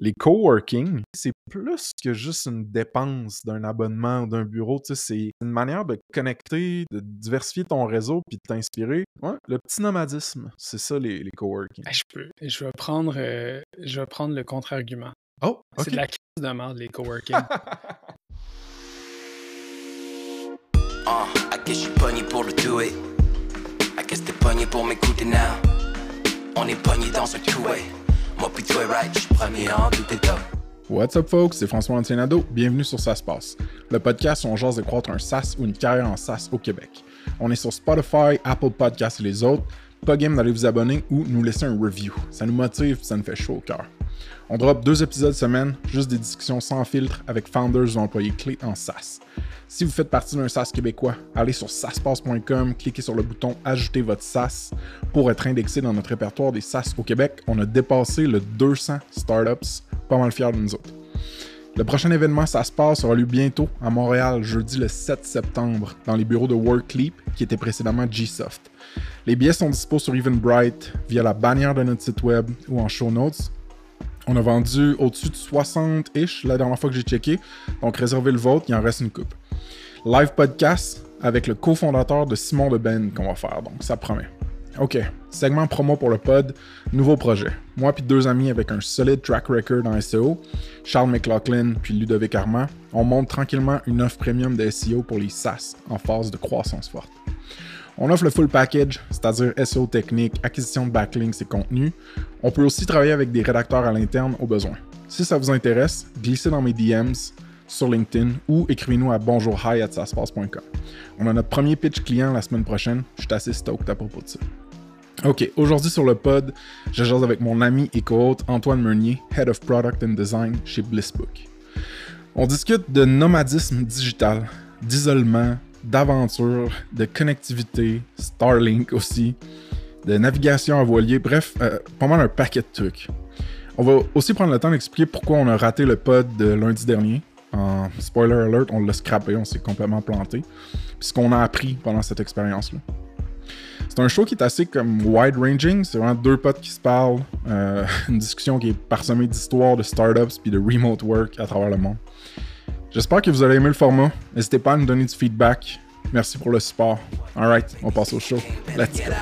les coworking, c'est plus que juste une dépense d'un abonnement ou d'un bureau. C'est une manière de connecter, de diversifier ton réseau puis de t'inspirer. Ouais, le petit nomadisme, c'est ça les, les coworking. je peux. Je vais prendre, euh, je vais prendre le contre-argument. Oh, C'est de la crise de merde, les coworking. Uh, I guess pogné pour le do it. I guess t'es pogné pour m'écouter now. On est pogné dans un two-way. What's up, folks? C'est François Antienado. Bienvenue sur Ça se le podcast où on jase de croître un SaaS ou une carrière en SaaS au Québec. On est sur Spotify, Apple Podcasts et les autres. Pas game d'aller vous abonner ou nous laisser un review. Ça nous motive ça nous fait chaud au cœur. On drop deux épisodes semaine, juste des discussions sans filtre avec founders ou employés clés en SaaS. Si vous faites partie d'un SaaS québécois, allez sur saspace.com, cliquez sur le bouton Ajouter votre SaaS pour être indexé dans notre répertoire des SaaS au Québec. On a dépassé le 200 startups, pas mal fiers de nous autres. Le prochain événement Ça se passe aura lieu bientôt à Montréal, jeudi le 7 septembre, dans les bureaux de Workleap, qui étaient précédemment Gsoft. Les billets sont dispo sur Eventbrite via la bannière de notre site web ou en show notes. On a vendu au-dessus de 60-ish la dernière fois que j'ai checké, donc réservez le vôtre, il en reste une coupe live podcast avec le cofondateur de Simon de Ben qu'on va faire, donc ça promet. OK, segment promo pour le pod, nouveau projet. Moi puis deux amis avec un solide track record en SEO, Charles McLaughlin puis Ludovic Armand, on monte tranquillement une offre premium de SEO pour les SaaS en phase de croissance forte. On offre le full package, c'est-à-dire SEO technique, acquisition de backlinks et contenus. On peut aussi travailler avec des rédacteurs à l'interne au besoin. Si ça vous intéresse, glissez dans mes DMs, sur LinkedIn ou écrivez-nous à bonjourhi.saspace.com. On a notre premier pitch client la semaine prochaine. Je suis assez stoked à propos de ça. OK, aujourd'hui sur le pod, je avec mon ami et co-hôte Antoine Meunier, Head of Product and Design chez Blissbook. On discute de nomadisme digital, d'isolement, d'aventure, de connectivité, Starlink aussi, de navigation à voilier, bref, euh, pas mal un paquet de trucs. On va aussi prendre le temps d'expliquer pourquoi on a raté le pod de lundi dernier, en spoiler alert, on l'a scrappé, on s'est complètement planté. Puis ce qu'on a appris pendant cette expérience-là. C'est un show qui est assez comme wide-ranging. C'est vraiment deux potes qui se parlent. Euh, une discussion qui est parsemée d'histoires de startups puis de remote work à travers le monde. J'espère que vous allez aimer le format. N'hésitez pas à nous donner du feedback. Merci pour le support. Alright, on passe au show. Let's go.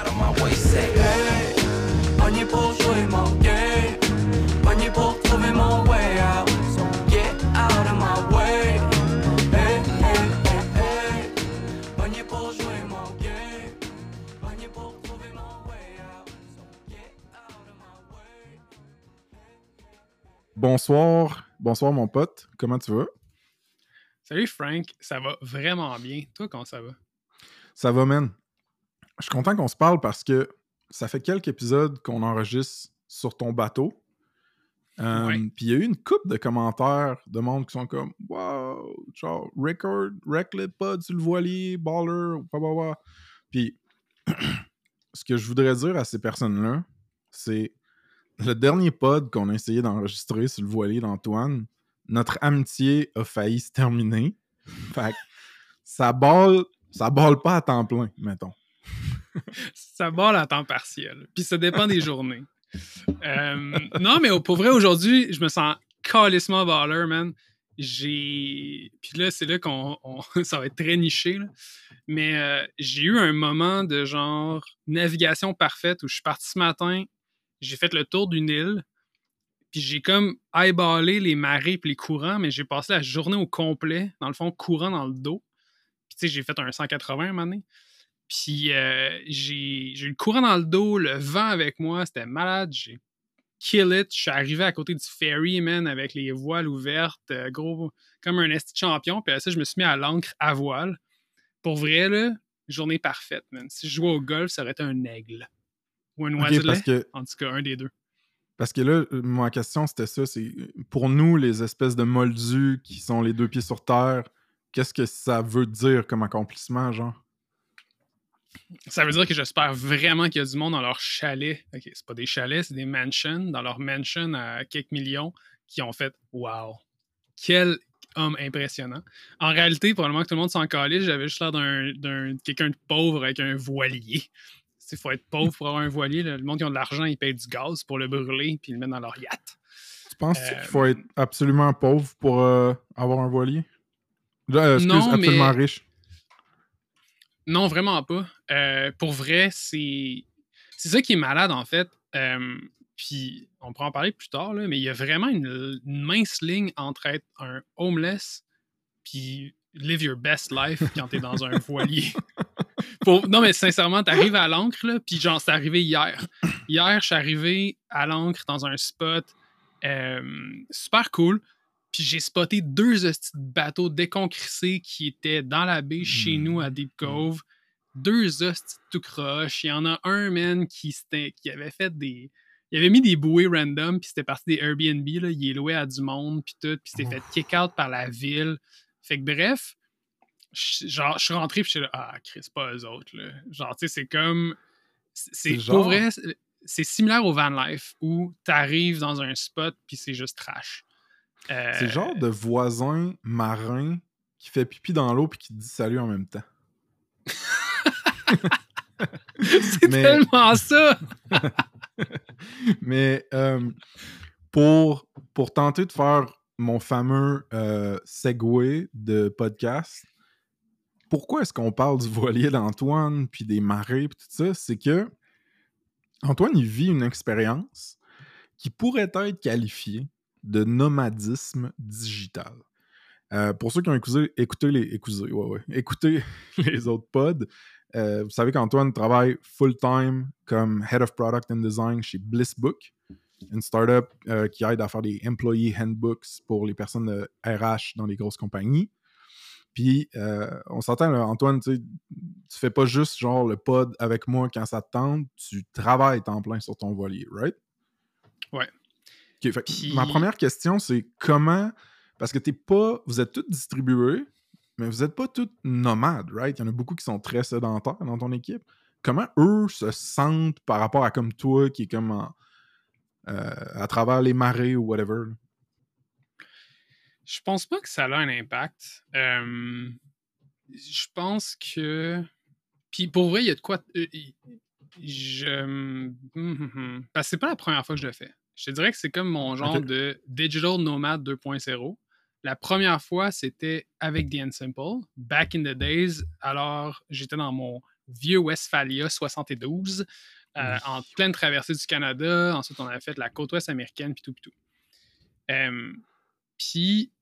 Bonsoir, bonsoir mon pote, comment tu vas? Salut Frank, ça va vraiment bien. Toi, comment ça va? Ça va, man. Je suis content qu'on se parle parce que ça fait quelques épisodes qu'on enregistre sur ton bateau. Euh, puis il y a eu une coupe de commentaires de monde qui sont comme Wow, genre, record, reclet pod sur le voilier, baller, blah, Puis ce que je voudrais dire à ces personnes-là, c'est le dernier pod qu'on a essayé d'enregistrer sur le voilier d'Antoine, notre amitié a failli se terminer. Fait ça balle, ça balle pas à temps plein, mettons. ça balle à temps partiel. Puis ça dépend des journées. Euh, non, mais pour vrai, aujourd'hui, je me sens calissement baller, man. J'ai. Puis là, c'est là qu'on. ça va être très niché. Mais euh, j'ai eu un moment de genre navigation parfaite où je suis parti ce matin, j'ai fait le tour d'une île, puis j'ai comme eyeballé les marées et les courants, mais j'ai passé la journée au complet, dans le fond, courant dans le dos. Puis tu sais, j'ai fait un 180 un moment donné. Puis euh, j'ai eu le courant dans le dos, le vent avec moi, c'était malade. J'ai kill it. Je suis arrivé à côté du ferry, man, avec les voiles ouvertes, euh, gros, comme un esti champion. Puis là, ça, je me suis mis à l'ancre à voile. Pour vrai, là, journée parfaite, man. Si je jouais au golf, ça aurait été un aigle. Ou un oiselet. En tout cas, un des deux. Parce que là, euh, ma question, c'était ça. C'est pour nous, les espèces de moldus qui sont les deux pieds sur terre, qu'est-ce que ça veut dire comme accomplissement, genre? Ça veut dire que j'espère vraiment qu'il y a du monde dans leur chalet. OK, c'est pas des chalets, c'est des mansions. Dans leur mansion à quelques millions qui ont fait Wow! Quel homme impressionnant. En réalité, probablement que tout le monde s'en calait. J'avais juste l'air d'un quelqu'un de pauvre avec un voilier. Il faut être pauvre pour avoir un voilier. Le monde qui a de l'argent, ils payent du gaz pour le brûler puis le mettre dans leur yacht. penses Euh, qu'il faut être absolument pauvre pour euh, avoir un voilier? Euh, excuse, Non, absolument mais- riche. Non, vraiment pas. Pour vrai, c'est c'est ça qui est malade en fait. Puis on pourra en parler plus tard, là, mais il y a vraiment une, une mince ligne entre être un homeless puis live your best life quand t'es dans un voilier. Non, mais sincèrement, t'arrives à l'ancre, là, puis genre, c'est arrivé hier. Hier, je suis arrivé à l'ancre dans un spot euh, super cool. Puis j'ai spoté deux bateaux déconcrissés qui étaient dans la baie chez nous à Deep Cove. Deux hosties tout croche. Il y en a un, man, qui, avait fait des. Il avait mis des bouées random, puis c'était parti des Airbnb. Là. Il est loué à du monde, puis tout. Puis c'était fait kick-out par la ville. Fait que bref, genre, je suis rentré, puis je suis là, ah, Chris, pas eux autres. Là. Genre, tu sais, c'est comme. C'est pour vrai, c'est- similaire au van life où t'arrives dans un spot, puis c'est juste trash. Euh, C'est genre de voisin marin qui fait pipi dans l'eau puis qui te dit salut en même temps. c'est mais- tellement ça! Mais euh, pour, pour tenter de faire mon fameux euh, segue de podcast, pourquoi est-ce qu'on parle du voilier d'Antoine puis des marées puis tout ça? C'est que Antoine, vit une expérience qui pourrait être qualifiée de nomadisme digital. Euh, pour ceux qui ont écouté, les, ouais, ouais, écouté les autres pods, euh, vous savez qu'Antoine travaille full-time comme Head of Product and Design chez Blissbook, une startup euh, qui aide à faire des employee handbooks pour les personnes de RH dans les grosses compagnies. Puis, euh, on s'entend, Antoine, tu fais pas juste genre le pod avec moi quand ça te tente, tu travailles temps plein sur ton voilier, right? Ouais. Fait Puis- Ma première question, c'est comment. Parce que t'es pas. Vous êtes tous distribués, mais vous êtes pas tous nomades, right? Il y en a beaucoup qui sont très sédentaires dans ton équipe. Comment eux se sentent par rapport à comme toi qui est comme en- euh, à travers les marées ou whatever? Je pense pas que ça a un impact. Euh, je pense que. Puis pour vrai, il y a de quoi. euh, Je. hum, hum, hum. Parce que c'est pas la première fois que je le fais. Je te dirais que c'est comme mon genre de Digital Nomad 2.0. La première fois, c'était avec The Simple, back in the days. Alors, j'étais dans mon vieux Westphalia 72, euh, Oui. en pleine traversée du Canada. Ensuite, on avait fait la côte ouest américaine, puis tout, puis tout. Euh, puis,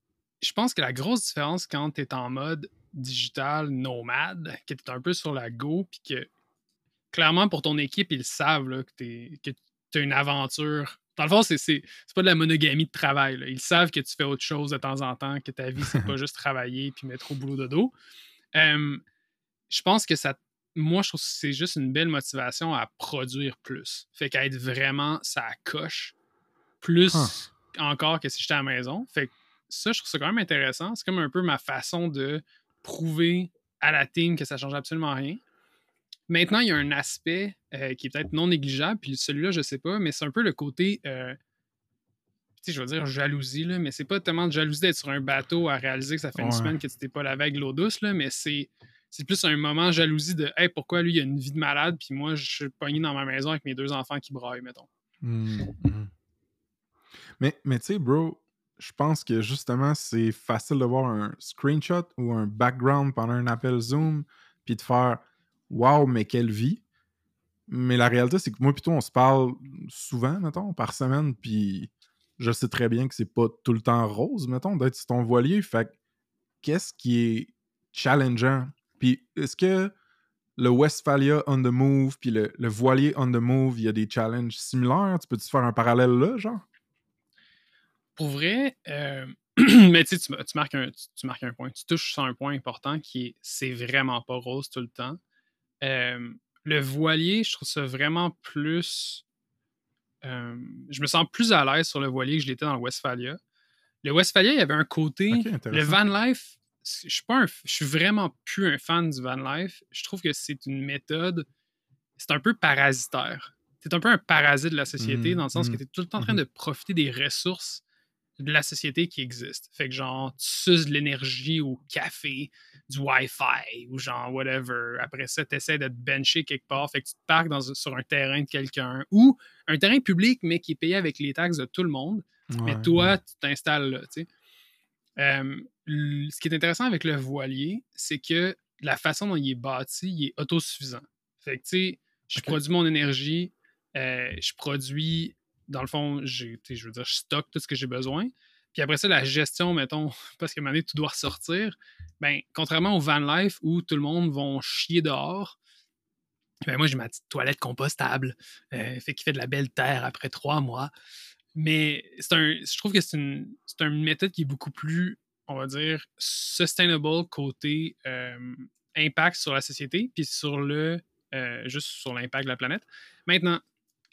je pense que la grosse différence quand tu es en mode digital nomade, que tu es un peu sur la go, puis que clairement pour ton équipe, ils savent là, que tu as une aventure. Dans le fond, c'est c'est- c'est pas de la monogamie de travail. là. Ils savent que tu fais autre chose de temps en temps, que ta vie, c'est pas juste travailler puis mettre au boulot de dos. Euh, je pense que ça. Moi, je trouve que c'est juste une belle motivation à produire plus. Fait qu'à être vraiment, ça coche plus Huh. encore que si j'étais à la maison. Fait que ça, je trouve ça quand même intéressant. C'est comme un peu ma façon de prouver à la team que ça change absolument rien. Maintenant, il y a un aspect euh, qui est peut-être non négligeable, puis celui-là, je sais pas, mais c'est un peu le côté, euh, tu sais, je veux dire jalousie, là, mais c'est pas tellement de jalousie d'être sur un bateau à réaliser que ça fait une semaine que tu t'es pas lavé avec l'eau douce, là, mais c'est c'est plus un moment jalousie de Hey, pourquoi lui il a une vie de malade, puis moi je suis pogné dans ma maison avec mes deux enfants qui braillent, mettons. Hmm, mhm. Mais, mais tu sais, bro, je pense que justement, c'est facile de voir un screenshot ou un background pendant un appel Zoom, puis de faire Waouh, mais quelle vie! Mais la réalité, c'est que moi, plutôt, on se parle souvent, mettons, par semaine, puis je sais très bien que c'est pas tout le temps rose, mettons, d'être ton voilier. Fait que qu'est-ce qui est challengeant? Puis est-ce que le Westphalia on the move, puis le, le voilier on the move, il y a des challenges similaires? Tu peux-tu faire un parallèle là, genre? Pour vrai, euh, mais tu marques un, tu, tu marques un point. Tu touches sur un point important qui est c'est vraiment pas rose tout le temps. Euh, le voilier, je trouve ça vraiment plus. euh, je me sens plus à l'aise sur le voilier que je l'étais dans le Westphalia. Le Westphalia, il y avait un côté. Le van life, je suis pas un- je suis vraiment plus un fan du van life. Je trouve que c'est une méthode. C'est un peu parasitaire. C'est un peu un parasite de la société Mhm, dans le sens que mhm, tu es tout le temps en train mhm. de profiter des ressources de la société qui existe. Fait que genre, tu suces de l'énergie au café, du Wi-Fi ou genre whatever. Après ça, tu essaies de te bencher quelque part. Fait que tu te parques dans, sur un terrain de quelqu'un ou un terrain public, mais qui est payé avec les taxes de tout le monde. Mais toi, ouais. tu t'installes là, tu sais. Euh, ce qui est intéressant avec le voilier, c'est que la façon dont il est bâti, il est autosuffisant. Fait que, tu sais, je produis mon énergie, euh, je produis, dans le fond, j'ai, je veux dire, je stocke tout ce que j'ai besoin. Puis après ça, la gestion, mettons, parce moment donné, tu dois ressortir. Ben, contrairement au van life où tout le monde va chier dehors, ben moi, j'ai ma petite toilette compostable, euh, fait qu'il fait de la belle terre après trois mois. Mais c'est un, je trouve que c'est une, c'est méthode qui est beaucoup plus, on va dire, sustainable côté euh, impact sur la société, puis sur le, euh, juste sur l'impact de la planète. Maintenant,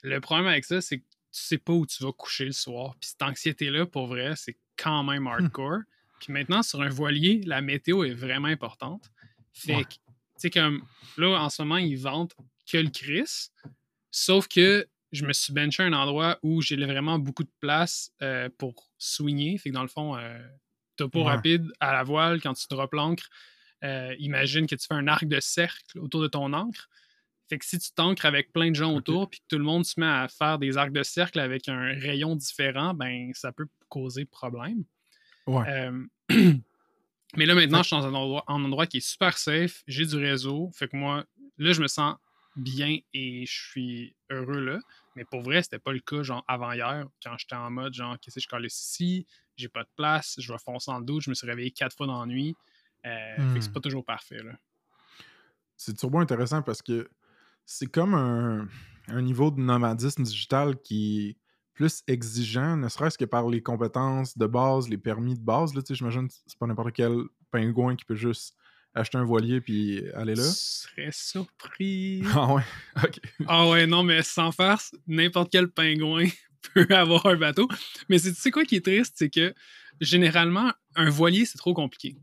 le problème avec ça, c'est que sais pas où tu vas coucher le soir. Puis cette anxiété-là, pour vrai, c'est quand même hardcore. Puis maintenant, sur un voilier, la météo est vraiment importante. Fait Ouais. que, tu sais, comme là, en ce moment, ils vendent que le Chris. Sauf que je me suis benché à un endroit où j'ai vraiment beaucoup de place euh, pour swinger. Fait que dans le fond, euh, topo Ouais. rapide à la voile, quand tu drops l'ancre, euh, imagine que tu fais un arc de cercle autour de ton ancre. Fait que si tu t'ancres avec plein de gens autour, puis que tout le monde se met à faire des arcs de cercle avec un rayon différent, ben ça peut causer problème. Ouais. Euh, mais là, maintenant, je suis dans un endroit, un endroit qui est super safe. J'ai du réseau. Fait que moi, là, je me sens bien et je suis heureux là. Mais pour vrai, c'était pas le cas, genre, avant hier, quand j'étais en mode, genre, qu'est-ce que je colle ici? J'ai pas de place, je vais foncer en doute. Je me suis réveillé quatre fois dans la nuit. Euh, Fait que c'est Hmm. pas toujours parfait, là. C'est turbo intéressant parce que c'est comme un, un niveau de nomadisme digital qui est plus exigeant, ne serait-ce que par les compétences de base, les permis de base. Là, J'imagine que c'est pas n'importe quel pingouin qui peut juste acheter un voilier puis aller là. serais surpris. Ah ouais, ok. Ah ouais, non, mais sans farce, n'importe quel pingouin peut avoir un bateau. Mais c'est- tu sais quoi qui est triste, c'est que généralement, un voilier, c'est trop compliqué.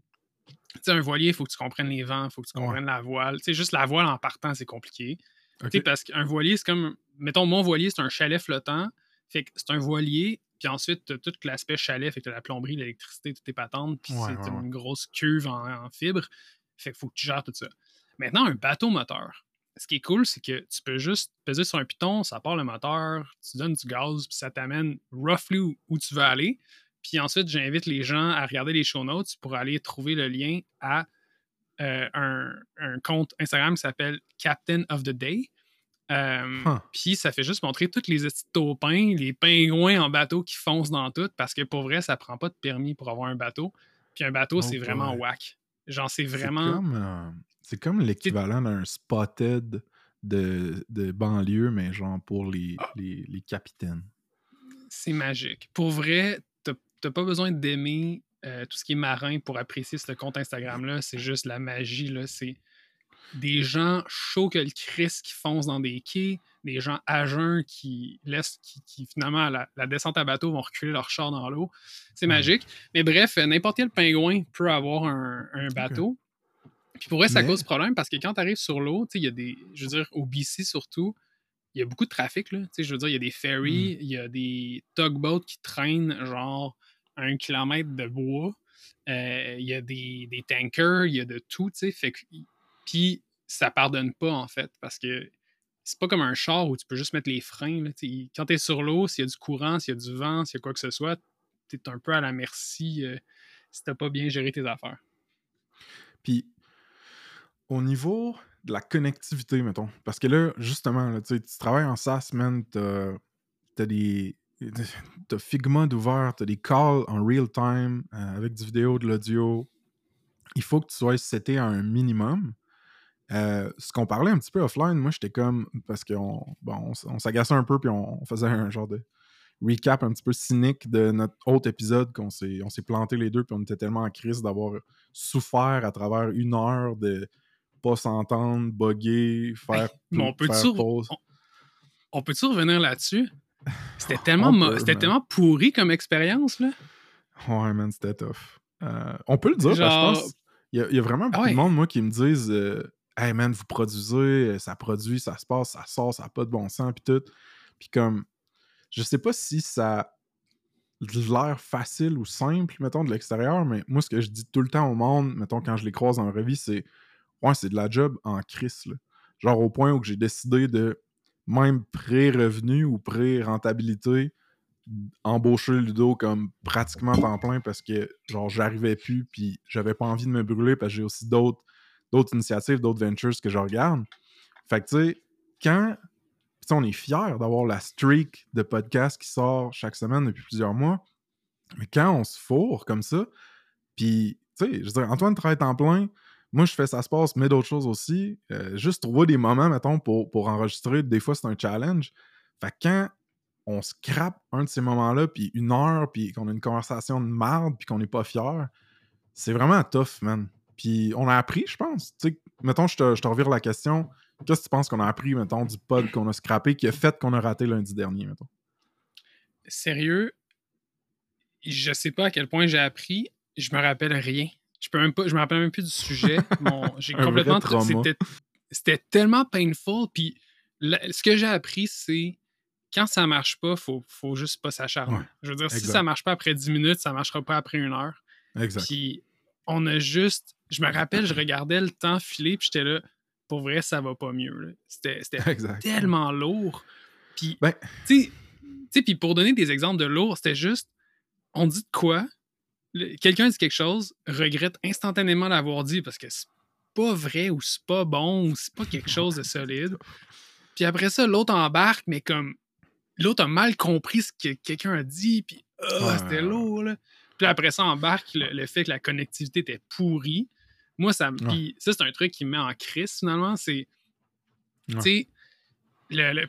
Tu sais, un voilier, il faut que tu comprennes les vents, il faut que tu Ouais. comprennes la voile. Tu sais, juste la voile en partant, c'est compliqué. Ok. Tu sais, parce qu'un voilier, c'est comme. Mettons, mon voilier, c'est un chalet flottant. Fait que c'est un voilier, puis ensuite, tu tout l'aspect chalet, fait que t'as la plomberie, l'électricité, tout est patente, puis Ouais, c'est ouais, une grosse cuve en, en fibre. Fait qu'il faut que tu gères tout ça. Maintenant, un bateau moteur. Ce qui est cool, c'est que tu peux juste peser sur un piton, ça part le moteur, tu donnes du gaz, puis ça t'amène roughly où, où tu veux aller. Puis ensuite, j'invite les gens à regarder les show notes pour aller trouver le lien à euh, un, un compte Instagram qui s'appelle Captain of the Day. Euh, Huh. Puis ça fait juste montrer tous les taupins, les pingouins en bateau qui foncent dans tout, parce que pour vrai, ça prend pas de permis pour avoir un bateau. Puis un bateau, Oh c'est vraiment boy. whack. Genre, c'est C'est vraiment. comme, euh, c'est comme l'équivalent d'un spotted de, de banlieue, mais genre pour les, Ah. les, les capitaines. C'est magique. Pour vrai, t'as pas besoin d'aimer euh, tout ce qui est marin pour apprécier ce compte Instagram-là. C'est juste la magie. là. C'est des gens chauds que le Christ qui foncent dans des quais, des gens à jeun qui laissent, qui, qui, finalement, à la, la descente à bateau, vont reculer leur char dans l'eau. C'est Ouais. magique. Mais bref, euh, n'importe quel pingouin peut avoir un, un bateau. Puis pour vrai, ça Mais- cause problème parce que quand tu arrives sur l'eau, il y a des. Je veux dire, au BC surtout, il y a beaucoup de trafic. Là. Tu sais, Je veux dire, il y a des ferries, il y a des tugboats qui traînent genre un kilomètre de bois. Euh, Il y a des, des tankers, il y a de tout. tu sais. Puis ça pardonne pas en fait parce que c'est pas comme un char où tu peux juste mettre les freins. Là, tu quand tu es sur l'eau, s'il y a du courant, s'il y a du vent, s'il y a quoi que ce soit, tu es un peu à la merci euh, si t'as pas bien géré tes affaires. Puis, au niveau de la connectivité, mettons, parce que là, justement, tu tu travailles en SaaS, man, t'as t'as des. T'as Figma d'ouvert, t'as des calls en real time euh, avec du vidéo, de l'audio. Il faut que tu sois seté à un minimum. Euh, ce qu'on parlait un petit peu offline, moi j'étais comme. Parce qu'on bon, on, s'agaçait un peu, puis on, on faisait un genre de recap un petit peu cynique de notre autre épisode qu'on s'est on s'est planté les deux, puis on était tellement en crise d'avoir souffert à travers une heure de pas s'entendre, bugger, faire. mais on peut-tu faire re- pause. On peut-tu revenir là-dessus? C'était tellement, peut, c'était tellement pourri comme expérience, là. Ouais, man, c'était tough. Euh, on peut le dire, parce que je pense. Il y, a- il y a vraiment beaucoup ouais. de monde, moi, qui me disent euh, Hey, man, vous produisez, euh, ça produit, ça se passe, ça sort, ça n'a pas de bon sens, puis tout. Puis comme, je sais pas si ça a l'air facile ou simple, mettons, de l'extérieur, mais moi, ce que je dis tout le temps au monde, mettons, quand je les croise en revue, c'est Ouais, c'est de la job en crise, là. Genre au point où j'ai décidé de, même pré-revenu ou pré-rentabilité, embauché Ludo comme pratiquement temps plein parce que genre j'arrivais plus puis j'avais pas envie de me brûler parce que j'ai aussi d'autres d'autres initiatives, d'autres ventures que je regarde. Fait que tu sais, quand on est fiers d'avoir la streak de podcasts qui sort chaque semaine depuis plusieurs mois, mais quand on se fourre comme ça, puis tu sais, je veux dire, Antoine travaille en plein, moi je fais ça se passe, mais d'autres choses aussi. Euh, juste trouver des moments, mettons, pour, pour enregistrer, des fois c'est un challenge. Fait que quand on scrape un de ces moments-là, puis une heure, puis qu'on a une conversation de merde, puis qu'on n'est pas fier, c'est vraiment tough, man. Puis on a appris, je pense. Tu sais, mettons, je te, je te revire la question. Qu'est-ce que tu penses qu'on a appris, mettons, du pod qu'on a scrappé qui a fait qu'on a raté lundi dernier, mettons? Sérieux, je sais pas à quel point j'ai appris. Je me rappelle rien. Je peux même pas, je me rappelle même plus du sujet. j'ai complètement. C'était tellement painful. Puis ce que j'ai appris, c'est quand ça marche pas, faut, faut juste pas s'acharner. je veux dire, si ça marche pas après 10 minutes, ça marchera pas après une heure. Exact. Puis on a juste. Je me rappelle, je regardais le temps filer, puis j'étais là, pour vrai, ça va pas mieux. C'était tellement lourd. Puis, ben... tu sais, puis pour donner des exemples de lourd, c'était juste, on dit de quoi, quelqu'un dit quelque chose, regrette instantanément l'avoir dit parce que c'est pas vrai ou c'est pas bon ou c'est pas quelque chose de solide. Puis après ça, l'autre embarque, mais comme l'autre a mal compris ce que quelqu'un a dit, puis oh, c'était lourd. Là. Puis après ça, embarque le, fait que la connectivité était pourrie. Moi, ça me. ça, c'est un truc qui me met en crise finalement. C'est. Tu sais.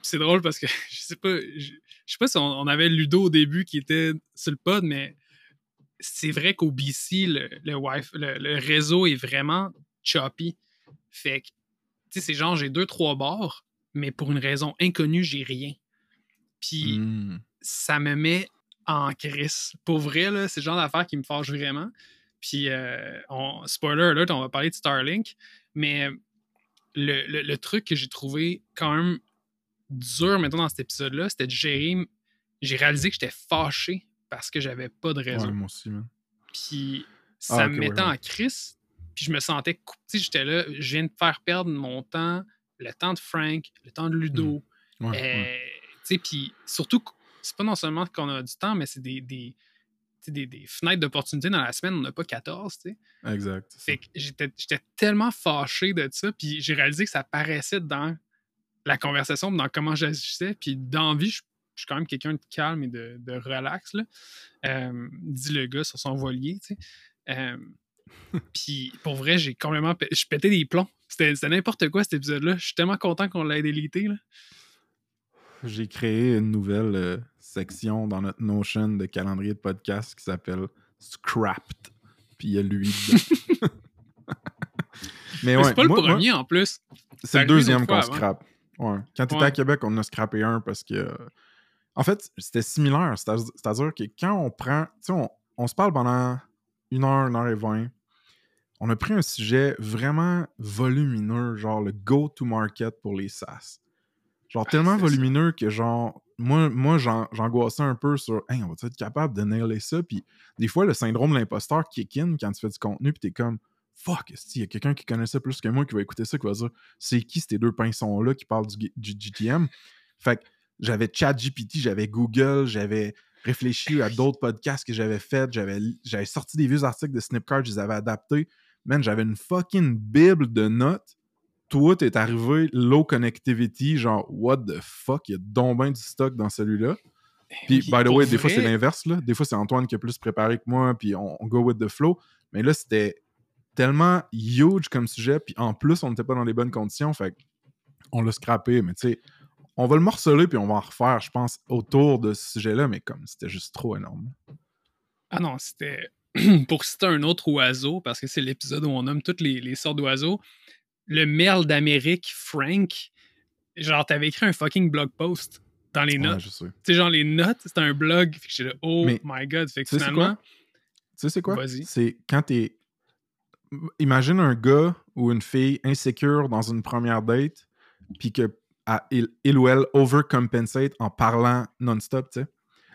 c'est drôle parce que je sais pas. Je, sais pas si on, avait Ludo au début qui était sur le pod, mais c'est vrai qu'au BC, le, le, réseau est vraiment choppy. Fait que, tu sais, c'est genre, j'ai deux, trois bords, mais pour une raison inconnue, j'ai rien. Puis, mmh. ça me met en crise. Pour vrai, c'est le genre d'affaire qui me fâche vraiment. Puis, euh, spoiler alert, on va parler de Starlink, mais le, truc que j'ai trouvé quand même dur, maintenant dans cet épisode-là, c'était de gérer. J'ai réalisé que j'étais fâché parce que j'avais pas de réseau. moi aussi, Puis ça ah, me mettait en crise. Puis je me sentais coupé. J'étais là, je viens de faire perdre mon temps, le temps de Frank, le temps de Ludo. Mmh. Euh, puis surtout, c'est pas non seulement qu'on a du temps, mais c'est des, des, des, fenêtres d'opportunité dans la semaine. On n'a pas 14, tu sais. Exact. Fait que j'étais tellement fâché de ça. Puis j'ai réalisé que ça paraissait dans la conversation, dans comment j'agissais. Puis d'envie, je je suis quand même quelqu'un de calme et de, relax, là. Euh, dit le gars sur son voilier, tu sais. Euh, puis pour vrai, j'ai complètement. Je pétais des plombs. C'était n'importe quoi cet épisode-là. Je suis tellement content qu'on l'ait délité. J'ai créé une nouvelle euh, section dans notre Notion de calendrier de podcast qui s'appelle Scrapped. Puis il y a lui Mais, ouais, c'est pas le premier en plus. C'est le deuxième qu'on scrape. Ouais. Quand tu étais à Québec, on a scrappé un parce que en fait, c'était similaire. C'est-à-dire que quand on prend. Tu sais, on, se parle pendant une heure, une heure et vingt. On a pris un sujet vraiment volumineux, genre le go-to-market pour les SaaS. Genre ah, tellement volumineux que, genre, moi, moi j'angoissais un peu sur hey, on va être capable de nailer ça? Puis des fois, le syndrome de l'imposteur kick in quand tu fais du contenu, puis t'es comme fuck, il y a quelqu'un qui connaît ça plus que moi qui va écouter ça, qui va dire c'est qui ces deux pinsons-là qui parlent du, du GTM? Fait que j'avais ChatGPT, j'avais Google, j'avais réfléchi à d'autres podcasts que j'avais faits, j'avais, j'avais sorti des vieux articles de Snipcart, je les avais adaptés. Man, j'avais une fucking bible de notes. Toi, t'es arrivé low connectivity, genre what the fuck, il y a donc bien du stock dans celui-là. Eh puis, by the way, des fois c'est l'inverse, là. Des fois c'est Antoine qui a plus préparé que moi, puis on, go with the flow. Mais là, c'était tellement huge comme sujet, puis en plus, on n'était pas dans les bonnes conditions, fait on l'a scrappé, mais tu sais, on va le morceler puis on va en refaire, je pense, autour de ce sujet-là, mais comme c'était juste trop énorme. Ah non, c'était. Pour citer un autre oiseau, parce que c'est l'épisode où on nomme toutes les, sortes d'oiseaux, le merle d'Amérique, Frank, genre, t'avais écrit un fucking blog post dans les notes. tu sais, genre, les notes, c'était un blog. Fait que j'étais oh my god. Fait que finalement. Tu sais, c'est quoi? C'est quand t'es. Imagine un gars ou une fille insécure dans une première date, puis que il, ou elle overcompensate en parlant non-stop, tu sais.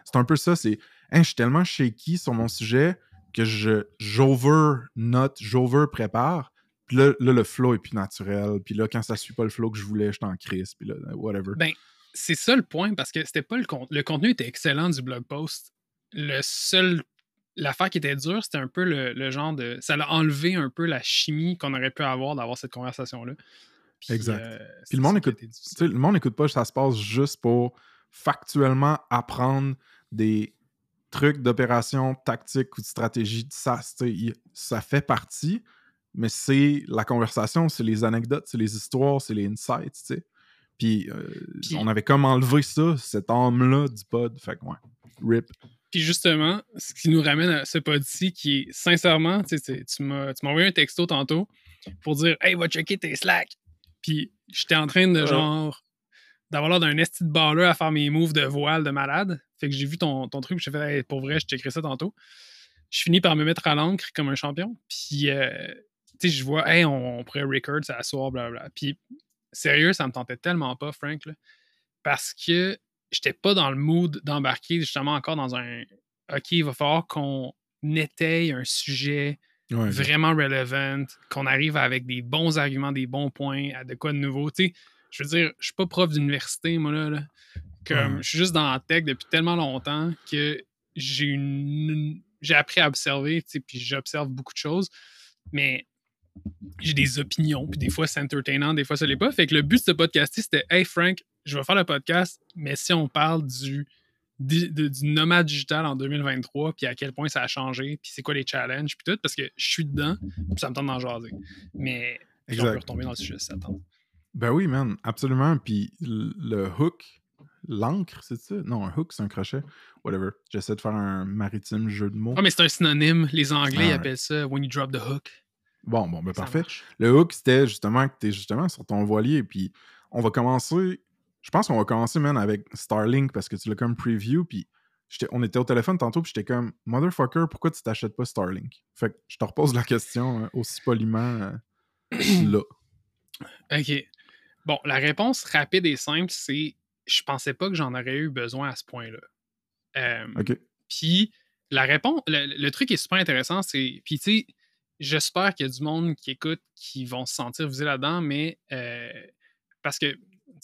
C'est un peu ça, c'est hein, je suis tellement shaky sur mon sujet que je j'over-note, j'over-prépare. Puis là, le flow est plus naturel. Puis là, quand ça suit pas le flow que je voulais, je en crise. Puis là, whatever. Ben, c'est ça le point, parce que c'était pas le contenu. Le contenu était excellent du blog post. Le seul. L'affaire qui était dure, c'était un peu le, genre de. Ça a enlevé un peu la chimie qu'on aurait pu avoir d'avoir cette conversation-là. Exact. Euh, Puis le monde, écoute, le monde n'écoute pas, ça se passe juste pour factuellement apprendre des trucs d'opération tactique ou de stratégie ça Ça fait partie, mais c'est la conversation, c'est les anecdotes, c'est les histoires, c'est les insights, tu sais. Puis, euh, on avait comme enlevé ça, cette âme-là du pod. Fait que, ouais, rip. Puis justement, ce qui nous ramène à ce pod-ci qui est, sincèrement, tu m'as envoyé un texto tantôt pour dire « Hey, va checker tes Slack! » Puis j'étais en train de, genre, d'avoir l'air d'un esti de baller à faire mes moves de voile de malade. Fait que j'ai vu ton, ton truc, j'ai fait pour vrai, je checkerai ça tantôt. Je finis par me mettre à l'encre comme un champion. Puis, euh, tu sais, je vois, hey, on, pourrait record, ça soir, blablabla. Puis, sérieux, ça me tentait tellement pas, Frank, parce que j'étais pas dans le mood d'embarquer justement encore dans un OK, il va falloir qu'on étaye un sujet vraiment relevant, qu'on arrive avec des bons arguments, des bons points, à de quoi de nouveau. Tu sais, je veux dire, je suis pas prof d'université, moi, là. Comme, Je suis juste dans la tech depuis tellement longtemps que j'ai une... j'ai appris à observer, puis j'observe beaucoup de choses. Mais j'ai des opinions, puis des fois c'est entertainant, des fois ça l'est pas. Fait que le but de ce podcast c'était Hey Frank, je vais faire le podcast, mais si on parle du, du, nomade digital en 2023, puis à quel point ça a changé, puis c'est quoi les challenges, puis tout, parce que je suis dedans, puis ça me tente d'en jaser. Mais on peut retomber dans le sujet si ça tente. Ben oui, man, absolument. Puis le hook, l'encre, c'est ça? Non, un hook, c'est un crochet. Whatever. J'essaie de faire un maritime jeu de mots. Ah, mais c'est un synonyme. Les Anglais appellent ça when you drop the hook. Bon, bon, ben parfait. Le hook, c'était justement que tu es justement sur ton voilier. Puis on va commencer. Je pense qu'on va commencer, man, avec Starlink parce que tu l'as comme preview. Puis on était au téléphone tantôt. Puis j'étais comme, motherfucker, pourquoi tu t'achètes pas Starlink? Fait que je te repose la question hein, aussi poliment euh, là. OK. Bon, la réponse rapide et simple, c'est je pensais pas que j'en aurais eu besoin à ce point-là. Euh, OK. Puis la réponse, le, truc est super intéressant, c'est. Puis tu sais, j'espère qu'il y a du monde qui écoute qui vont se sentir visés là-dedans, mais euh, parce que,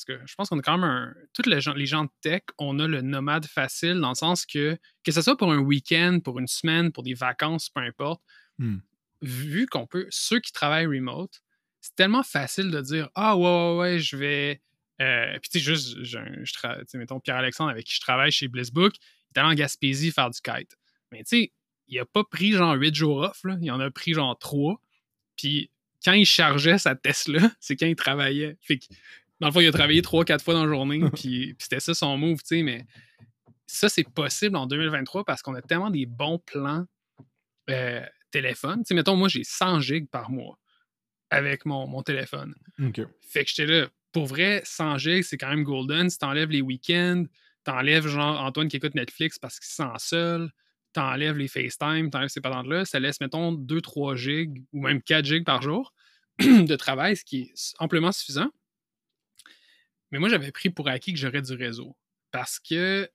je pense qu'on a quand même un. Tous les gens, les gens de tech, on a le nomade facile dans le sens que, que ce soit pour un week-end, pour une semaine, pour des vacances, peu importe, hmm. vu qu'on peut, ceux qui travaillent remote, c'est tellement facile de dire Ah, ouais, ouais, ouais, je vais. Euh, puis, tu sais, juste, je, je mettons Pierre-Alexandre avec qui je travaille chez Blissbook, il est allé en Gaspésie faire du kite. Mais, tu sais, il a pas pris genre 8 jours off, là. il en a pris genre 3. Puis quand il chargeait sa Tesla, c'est quand il travaillait. Fait que, dans le fond, il a travaillé 3-4 fois dans la journée, puis, c'était ça son move, tu sais, mais ça, c'est possible en 2023 parce qu'on a tellement des bons plans euh, téléphone. Tu sais, mettons, moi, j'ai 100 gigs par mois avec mon, mon téléphone. Fait que j'étais là, pour vrai, 100 gigs, c'est quand même golden. Si t'enlèves les week-ends, t'enlèves genre Antoine qui écoute Netflix parce qu'il se sent seul, t'enlèves les FaceTime, t'enlèves ces patentes-là, ça laisse, mettons, 2-3 gigs ou même 4 gigs par jour de travail, ce qui est amplement suffisant. Mais moi, j'avais pris pour acquis que j'aurais du réseau. Parce que,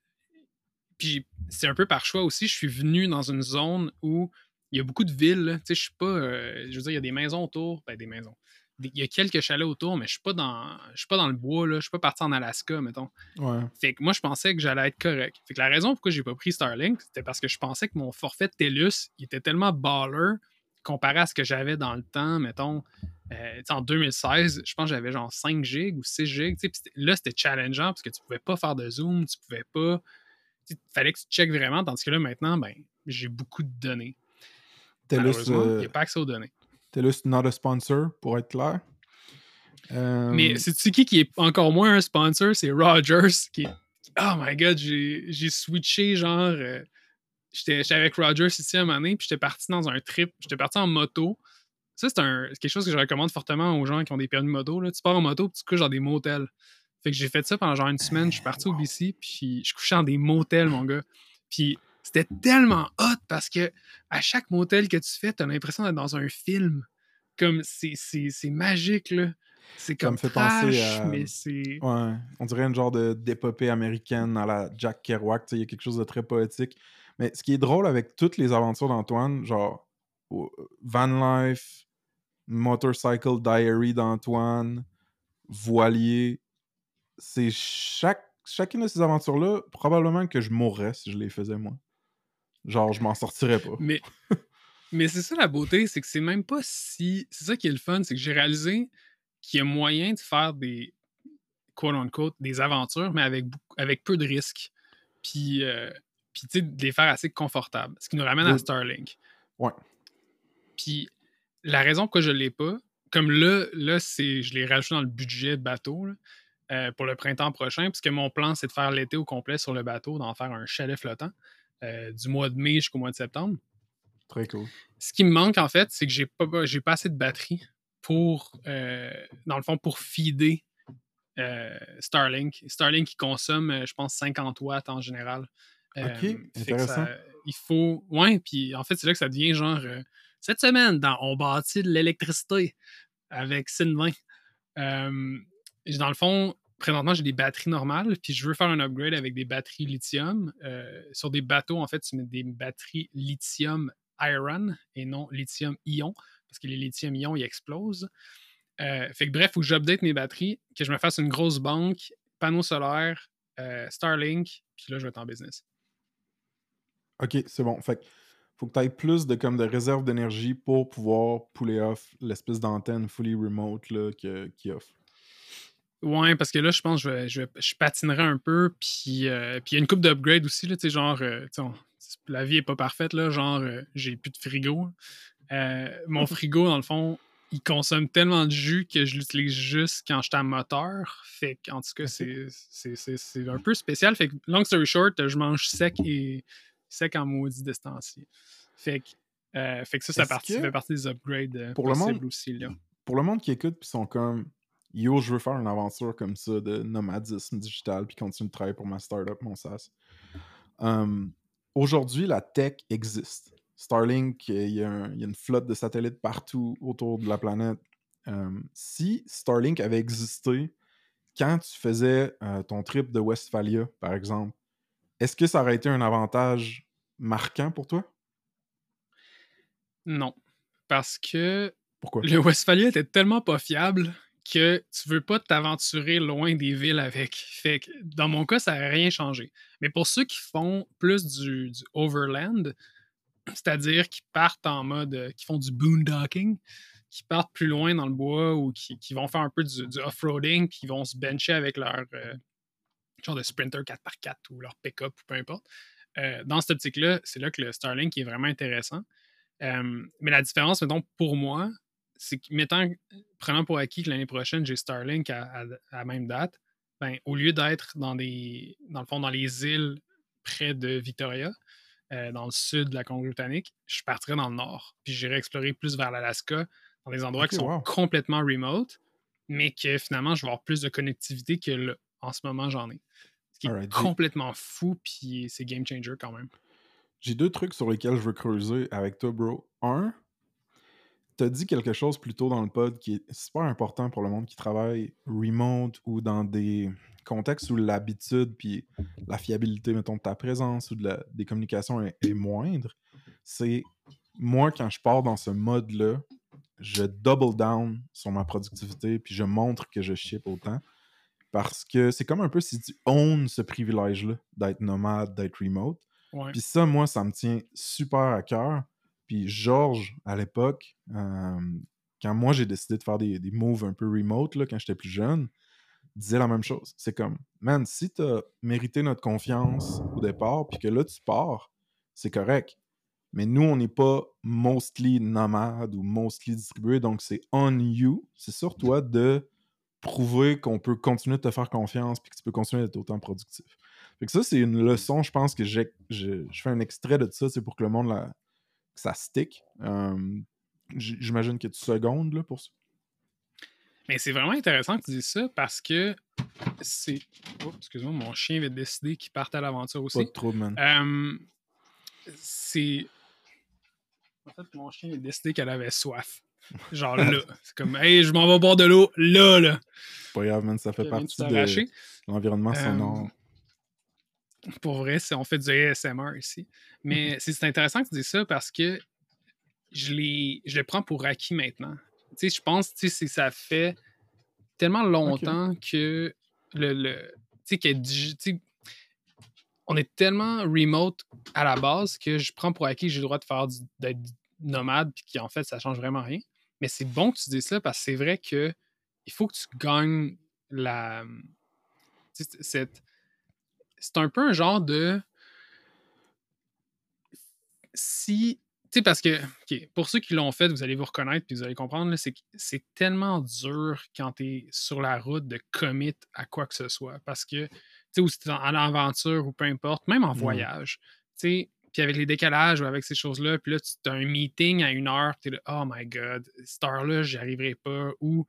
puis c'est un peu par choix aussi, je suis venu dans une zone où il y a beaucoup de villes. Tu sais, je suis pas, euh, je veux dire, il y a des maisons autour, ben des maisons il y a quelques chalets autour, mais je suis pas dans. Je suis pas dans le bois, là. Je suis pas parti en Alaska, mettons. Fait que moi, je pensais que j'allais être correct. Fait que la raison pourquoi j'ai pas pris Starlink, c'était parce que je pensais que mon forfait de TELUS, il était tellement baller comparé à ce que j'avais dans le temps, mettons. Euh, en 2016, je pense que j'avais genre 5 gigs ou 6 gigs. Là, c'était challengeant parce que tu pouvais pas faire de zoom, tu pouvais pas. Il fallait que tu checkes vraiment, tandis que là, maintenant, ben, j'ai beaucoup de données. TELUS, euh, il n'y a pas accès aux données. TELUS not a sponsor, pour être clair. Mais euh, c'est qui qui est encore moins un sponsor? C'est Rogers qui Oh my god, j'ai switché genre. Euh, j'étais avec Rogers ici un moment donné, puis j'étais parti dans un trip. J'étais parti en moto. Ça, c'est quelque chose que je recommande fortement aux gens qui ont des permis de moto. Là. Tu pars en moto, puis tu couches dans des motels. Fait que j'ai fait ça pendant genre une semaine. Je suis parti au BC, puis je couchais dans des motels, mon gars. Puis c'était tellement hot parce que à chaque motel que tu fais, tu as l'impression d'être dans un film. Comme c'est magique, là. C'est comme fait penser à... mais c'est... Ouais, on dirait un genre d'épopée américaine à la Jack Kerouac. Il y a quelque chose de très poétique. Mais ce qui est drôle avec toutes les aventures d'Antoine, genre Van Life, Motorcycle Diary d'Antoine, Voilier, c'est chaque chacune de ces aventures-là, probablement que je mourrais si je les faisais, moi. Genre, je m'en sortirais pas. Mais, mais c'est ça la beauté, c'est que c'est même pas si. C'est ça qui est le fun, c'est que j'ai réalisé qu'il y a moyen de faire des quote-unquote des aventures, mais avec, avec peu de risques. Puis, euh, puis tu sais, de les faire assez confortables. Ce qui nous ramène à Starlink. Ouais. Puis la raison pourquoi je ne l'ai pas, comme là, là c'est, je l'ai rajouté dans le budget de bateau euh, pour le printemps prochain, puisque mon plan, c'est de faire l'été au complet sur le bateau, d'en faire un chalet flottant euh, du mois de mai jusqu'au mois de septembre. Très cool. Ce qui me manque, en fait, c'est que j'ai pas, j'ai pas assez de batterie pour, euh, dans le fond, pour feeder Starlink. Starlink, qui consomme, je pense, 50 watts en général. OK, intéressant. il faut. Ouais, puis en fait, c'est là que ça devient genre cette semaine, dans On bâtit de l'électricité avec Sylvain. Euh, dans le fond, présentement, j'ai des batteries normales, puis je veux faire un upgrade avec des batteries lithium. Euh, sur des bateaux, en fait, tu mets des batteries lithium iron et non lithium ion, parce que les lithium ion, ils explosent. Euh, fait que bref, il faut que j'update mes batteries, que je me fasse une grosse banque, panneaux solaires, Starlink, puis là, je vais être en business. OK, c'est bon. Fait faut que tu aies plus de, comme, de réserve d'énergie pour pouvoir puller off l'espèce d'antenne fully remote là, qui offre. Ouais, parce que là, je pense que je, je, patinerai un peu. Puis euh, il y a une coupe d'upgrade aussi, là, genre, euh, la vie est pas parfaite, là, genre, euh, j'ai plus de frigo. mon frigo, dans le fond, il consomme tellement de jus que je l'utilise juste quand je suis à moteur. Fait qu'en tout cas, c'est un peu spécial. Fait que, long story short, je mange sec et sec en maudit de ce Fait que, euh, fait que ça, ça, fait partie des upgrades euh, pour possibles le monde, aussi. Là. Pour le monde qui écoute, puis sont comme Yo, je veux faire une aventure comme ça de nomadisme digital, puis continuer de travailler pour ma startup, mon SaaS. Hum, aujourd'hui, la tech existe. Starlink, il y, a une flotte de satellites partout autour de la planète. Hum, si Starlink avait existé quand tu faisais euh, ton trip de Westphalia, par exemple, est-ce que ça aurait été un avantage marquant pour toi? Non. Parce que Pourquoi? le Westphalia était tellement pas fiable que tu veux pas t'aventurer loin des villes avec. Fait que dans mon cas, ça n'a rien changé. Mais pour ceux qui font plus du, overland, c'est-à-dire qui partent en mode, qui font du boondocking, qui partent plus loin dans le bois ou qui, vont faire un peu du, off-roading, qui vont se bencher avec leur, euh, genre de Sprinter 4x4 ou leur pick-up ou peu importe. Euh, dans cette optique-là, c'est là que le Starlink est vraiment intéressant. Euh, mais la différence, mettons, pour moi, c'est que, mettant, prenant pour acquis que l'année prochaine, j'ai Starlink à, la même date, ben, au lieu d'être dans des, dans le fond, dans les îles près de Victoria, euh, dans le sud de la Colombie-Britannique, je partirais dans le nord. Puis j'irais explorer plus vers l'Alaska, dans des endroits qui sont complètement remote, mais que finalement, je vais avoir plus de connectivité que le, en ce moment, j'en ai. Ce qui est complètement fou, puis c'est game changer quand même. J'ai deux trucs sur lesquels je veux creuser avec toi, bro. Un, t'as dit quelque chose plus tôt dans le pod qui est super important pour le monde qui travaille remote ou dans des contextes où l'habitude puis la fiabilité, mettons, de ta présence ou de la, des communications est, est moindre. C'est moi, quand je pars dans ce mode-là, je double down sur ma productivité puis je montre que je ship autant. Parce que c'est comme un peu si tu owns ce privilège-là d'être nomade, d'être remote. Puis ça, moi, ça me tient super à cœur. Puis Georges, à l'époque, quand moi j'ai décidé de faire des, des, moves un peu remote, là, quand j'étais plus jeune, disait la même chose. C'est comme, man, si tu as mérité notre confiance au départ, puis que là tu pars, c'est correct. Mais nous, on n'est pas mostly nomade ou mostly distribué, donc c'est on you. C'est sur toi de prouver qu'on peut continuer de te faire confiance puis que tu peux continuer d'être autant productif. Fait que ça, c'est une leçon, je pense que j'ai, je, fais un extrait de ça, c'est pour que le monde, la, que ça stick. j'imagine qu'il y a du seconde là, pour ça. Mais c'est vraiment intéressant que tu dises ça parce que c'est. Oh, excuse-moi, mon chien vient de décider qu'il parte à l'aventure aussi. Pas de trouble, man. c'est. En fait, mon chien a décidé qu'elle avait soif. Genre là. C'est comme, hey, je m'en vais boire de l'eau là, là. Pas grave, man. Ça fait partie de l'environnement euh, sonore. Pour vrai, on fait du ASMR ici. Mais c'est intéressant que tu dises ça parce que je, je le prends pour acquis maintenant. Tu sais, je pense que ça fait tellement longtemps que le, le tu sais, on est tellement remote à la base que je prends pour acquis que j'ai le droit de faire d'être nomade, puis qu'en fait, ça change vraiment rien. Mais c'est bon que tu dises ça parce que c'est vrai que il faut que tu gagnes la. cette- C'est un peu un genre de. Si. Tu sais, parce que, OK, pour ceux qui l'ont fait, vous allez vous reconnaître puis vous allez comprendre, c'est tellement dur quand tu es sur la route de commit à quoi que ce soit. Parce que, tu sais, ou si tu es en aventure ou peu importe, même en Mhm. voyage, tu sais, puis avec les décalages ou avec ces choses-là, puis là, tu as un meeting à une heure, tu es là, oh my god, cette heure-là, j'y arriverai pas, ou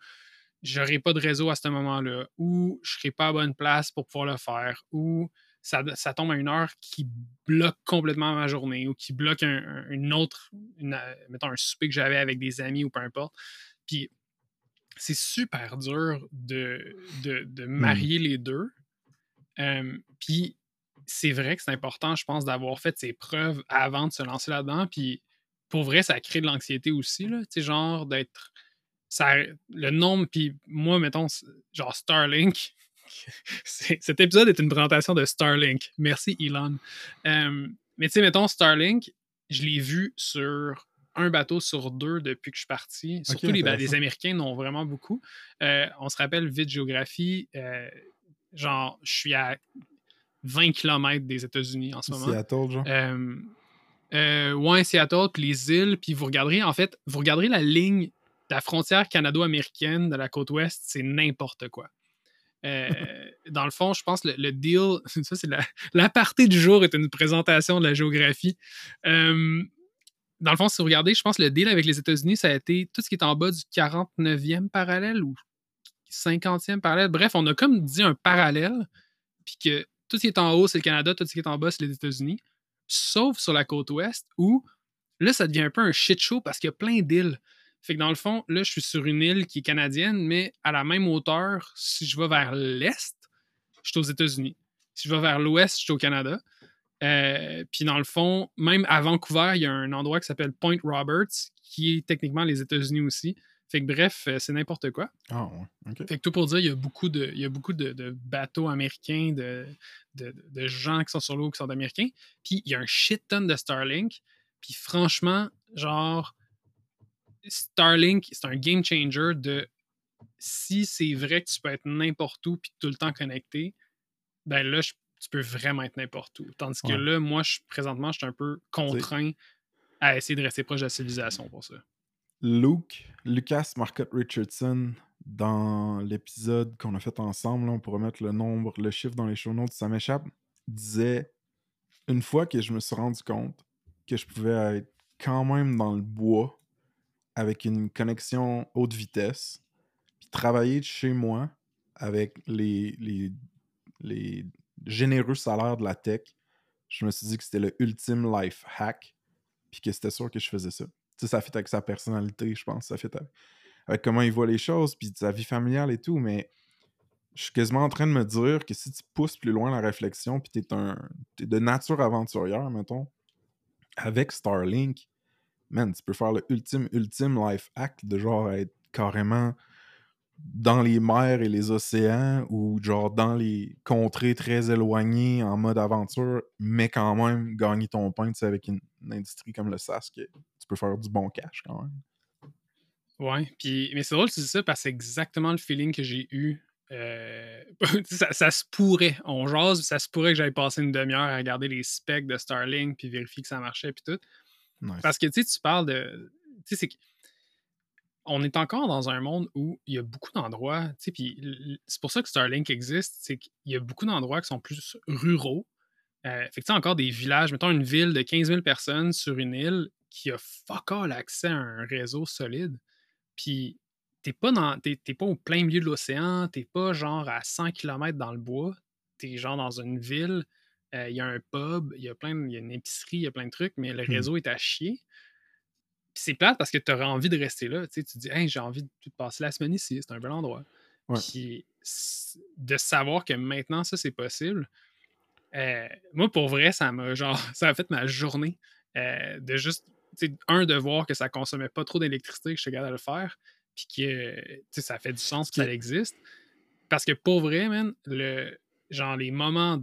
j'aurai pas de réseau à ce moment-là, ou je serai pas à bonne place pour pouvoir le faire, ou ça, ça tombe à une heure qui bloque complètement ma journée, ou qui bloque un, un- une autre, une, mettons un souper que j'avais avec des amis ou peu importe. Puis c'est super dur de, de, de marier les deux. Euh, puis c'est vrai que c'est important, je pense, d'avoir fait ses preuves avant de se lancer là-dedans. Puis pour vrai, ça crée de l'anxiété aussi, là. Tu sais, genre d'être. Ça, le nombre, puis moi, mettons, genre Starlink. cet épisode est une présentation de Starlink. Merci, Elon. Euh, mais tu sais, mettons, Starlink, je l'ai vu sur un bateau sur deux depuis que je suis parti. Surtout les, ba- les. Américains n'ont vraiment beaucoup. Euh, on se rappelle vite géographie. euh, genre, je suis à 20 km des États-Unis en ce moment. Seattle, genre. Euh, euh, ouais, Seattle, puis les îles, puis vous regarderez, en fait, vous regarderez la ligne de la frontière canado-américaine de la côte ouest, c'est n'importe quoi. Euh, dans le fond, je pense le, le deal, ça c'est la, la partie du jour est une présentation de la géographie. Euh, dans le fond, si vous regardez, je pense que le deal avec les États-Unis, ça a été tout ce qui est en bas du 49e parallèle ou 50e parallèle. Bref, on a comme dit un parallèle, puis que tout ce qui est en haut, c'est le Canada, tout ce qui est en bas, c'est les États-Unis sauf sur la côte ouest, où là, ça devient un peu un shit show parce qu'il y a plein d'îles. Fait que dans le fond, là, je suis sur une île qui est canadienne, mais à la même hauteur, si je vais vers l'est, je suis aux États-Unis. Si je vais vers l'ouest, je suis au Canada. Euh, puis dans le fond, même à Vancouver, il y a un endroit qui s'appelle Point Roberts, qui est techniquement les États-Unis aussi. Fait que bref, euh, c'est n'importe quoi. Ah, ouais. OK. Fait que tout pour dire, il y a beaucoup de, il y a beaucoup de, de bateaux américains, de, de, de gens qui sont sur l'eau qui sont américains. Puis il y a un shit ton de Starlink. Puis franchement, genre, Starlink, c'est un game changer de si c'est vrai que tu peux être n'importe où puis tout le temps connecté, ben là, je- tu peux vraiment être n'importe où. Tandis que Ouais. là, moi, je, présentement, je suis un peu contraint à essayer de rester proche de la civilisation pour ça. Luke, Lucas Marcotte Richardson, dans l'épisode qu'on a fait ensemble, on pourrait mettre le nombre, le chiffre dans les show notes, ça m'échappe, disait une fois que je me suis rendu compte que je pouvais être quand même dans le bois avec une connexion haute vitesse, puis travailler de chez moi avec les, les, les généreux salaires de la tech, je me suis dit que c'était le ultime life hack, puis que c'était sûr que je faisais ça. Ça fait avec sa personnalité, je pense. Ça fait avec, comment il voit les choses, puis sa vie familiale et tout. Mais je suis quasiment en train de me dire que si tu pousses plus loin la réflexion, puis t'es un, t'es de nature aventurière, mettons, avec Starlink, man, tu peux faire le ultime, ultime life hack de genre être carrément dans les mers et les océans ou genre dans les contrées très éloignées en mode aventure, mais quand même gagner ton pain, avec une, une industrie comme le SAS, que tu peux faire du bon cash quand même. Ouais, puis, mais c'est drôle que tu dis ça parce que c'est exactement le feeling que j'ai eu. euh, ça, ça se pourrait, on jase, ça se pourrait que j'aille passer une demi-heure à regarder les specs de Starlink puis vérifier que ça marchait puis tout. Nice. Parce que tu sais, tu parles de. Tu sais, c'est On est encore dans un monde où il y a beaucoup d'endroits, tu sais, puis c'est pour ça que Starlink existe, c'est qu'il y a beaucoup d'endroits qui sont plus ruraux. Euh, fait que tu sais, encore des villages, mettons une ville de 15 000 personnes sur une île qui a fuck all accès à un réseau solide. Puis t'es pas, dans, t'es, t'es pas au plein milieu de l'océan, t'es pas genre à 100 km dans le bois, t'es genre dans une ville, euh, il y a un pub, il y a plein, de- il y a une épicerie, il y a plein de trucs, mais le Hmm. réseau est à chier. Puis c'est plate parce que tu aurais envie de rester là. Tu sais, tu te dis, hey, j'ai envie de passer la semaine ici, c'est un bel endroit. Puis de savoir que maintenant ça c'est possible, euh, moi pour vrai, ça m'a genre, ça a fait ma journée euh, de juste, un, de voir que ça consommait pas trop d'électricité, que je suis capable de le faire, puis que ça fait du sens que ça existe. Parce que pour vrai, man, le, genre, les moments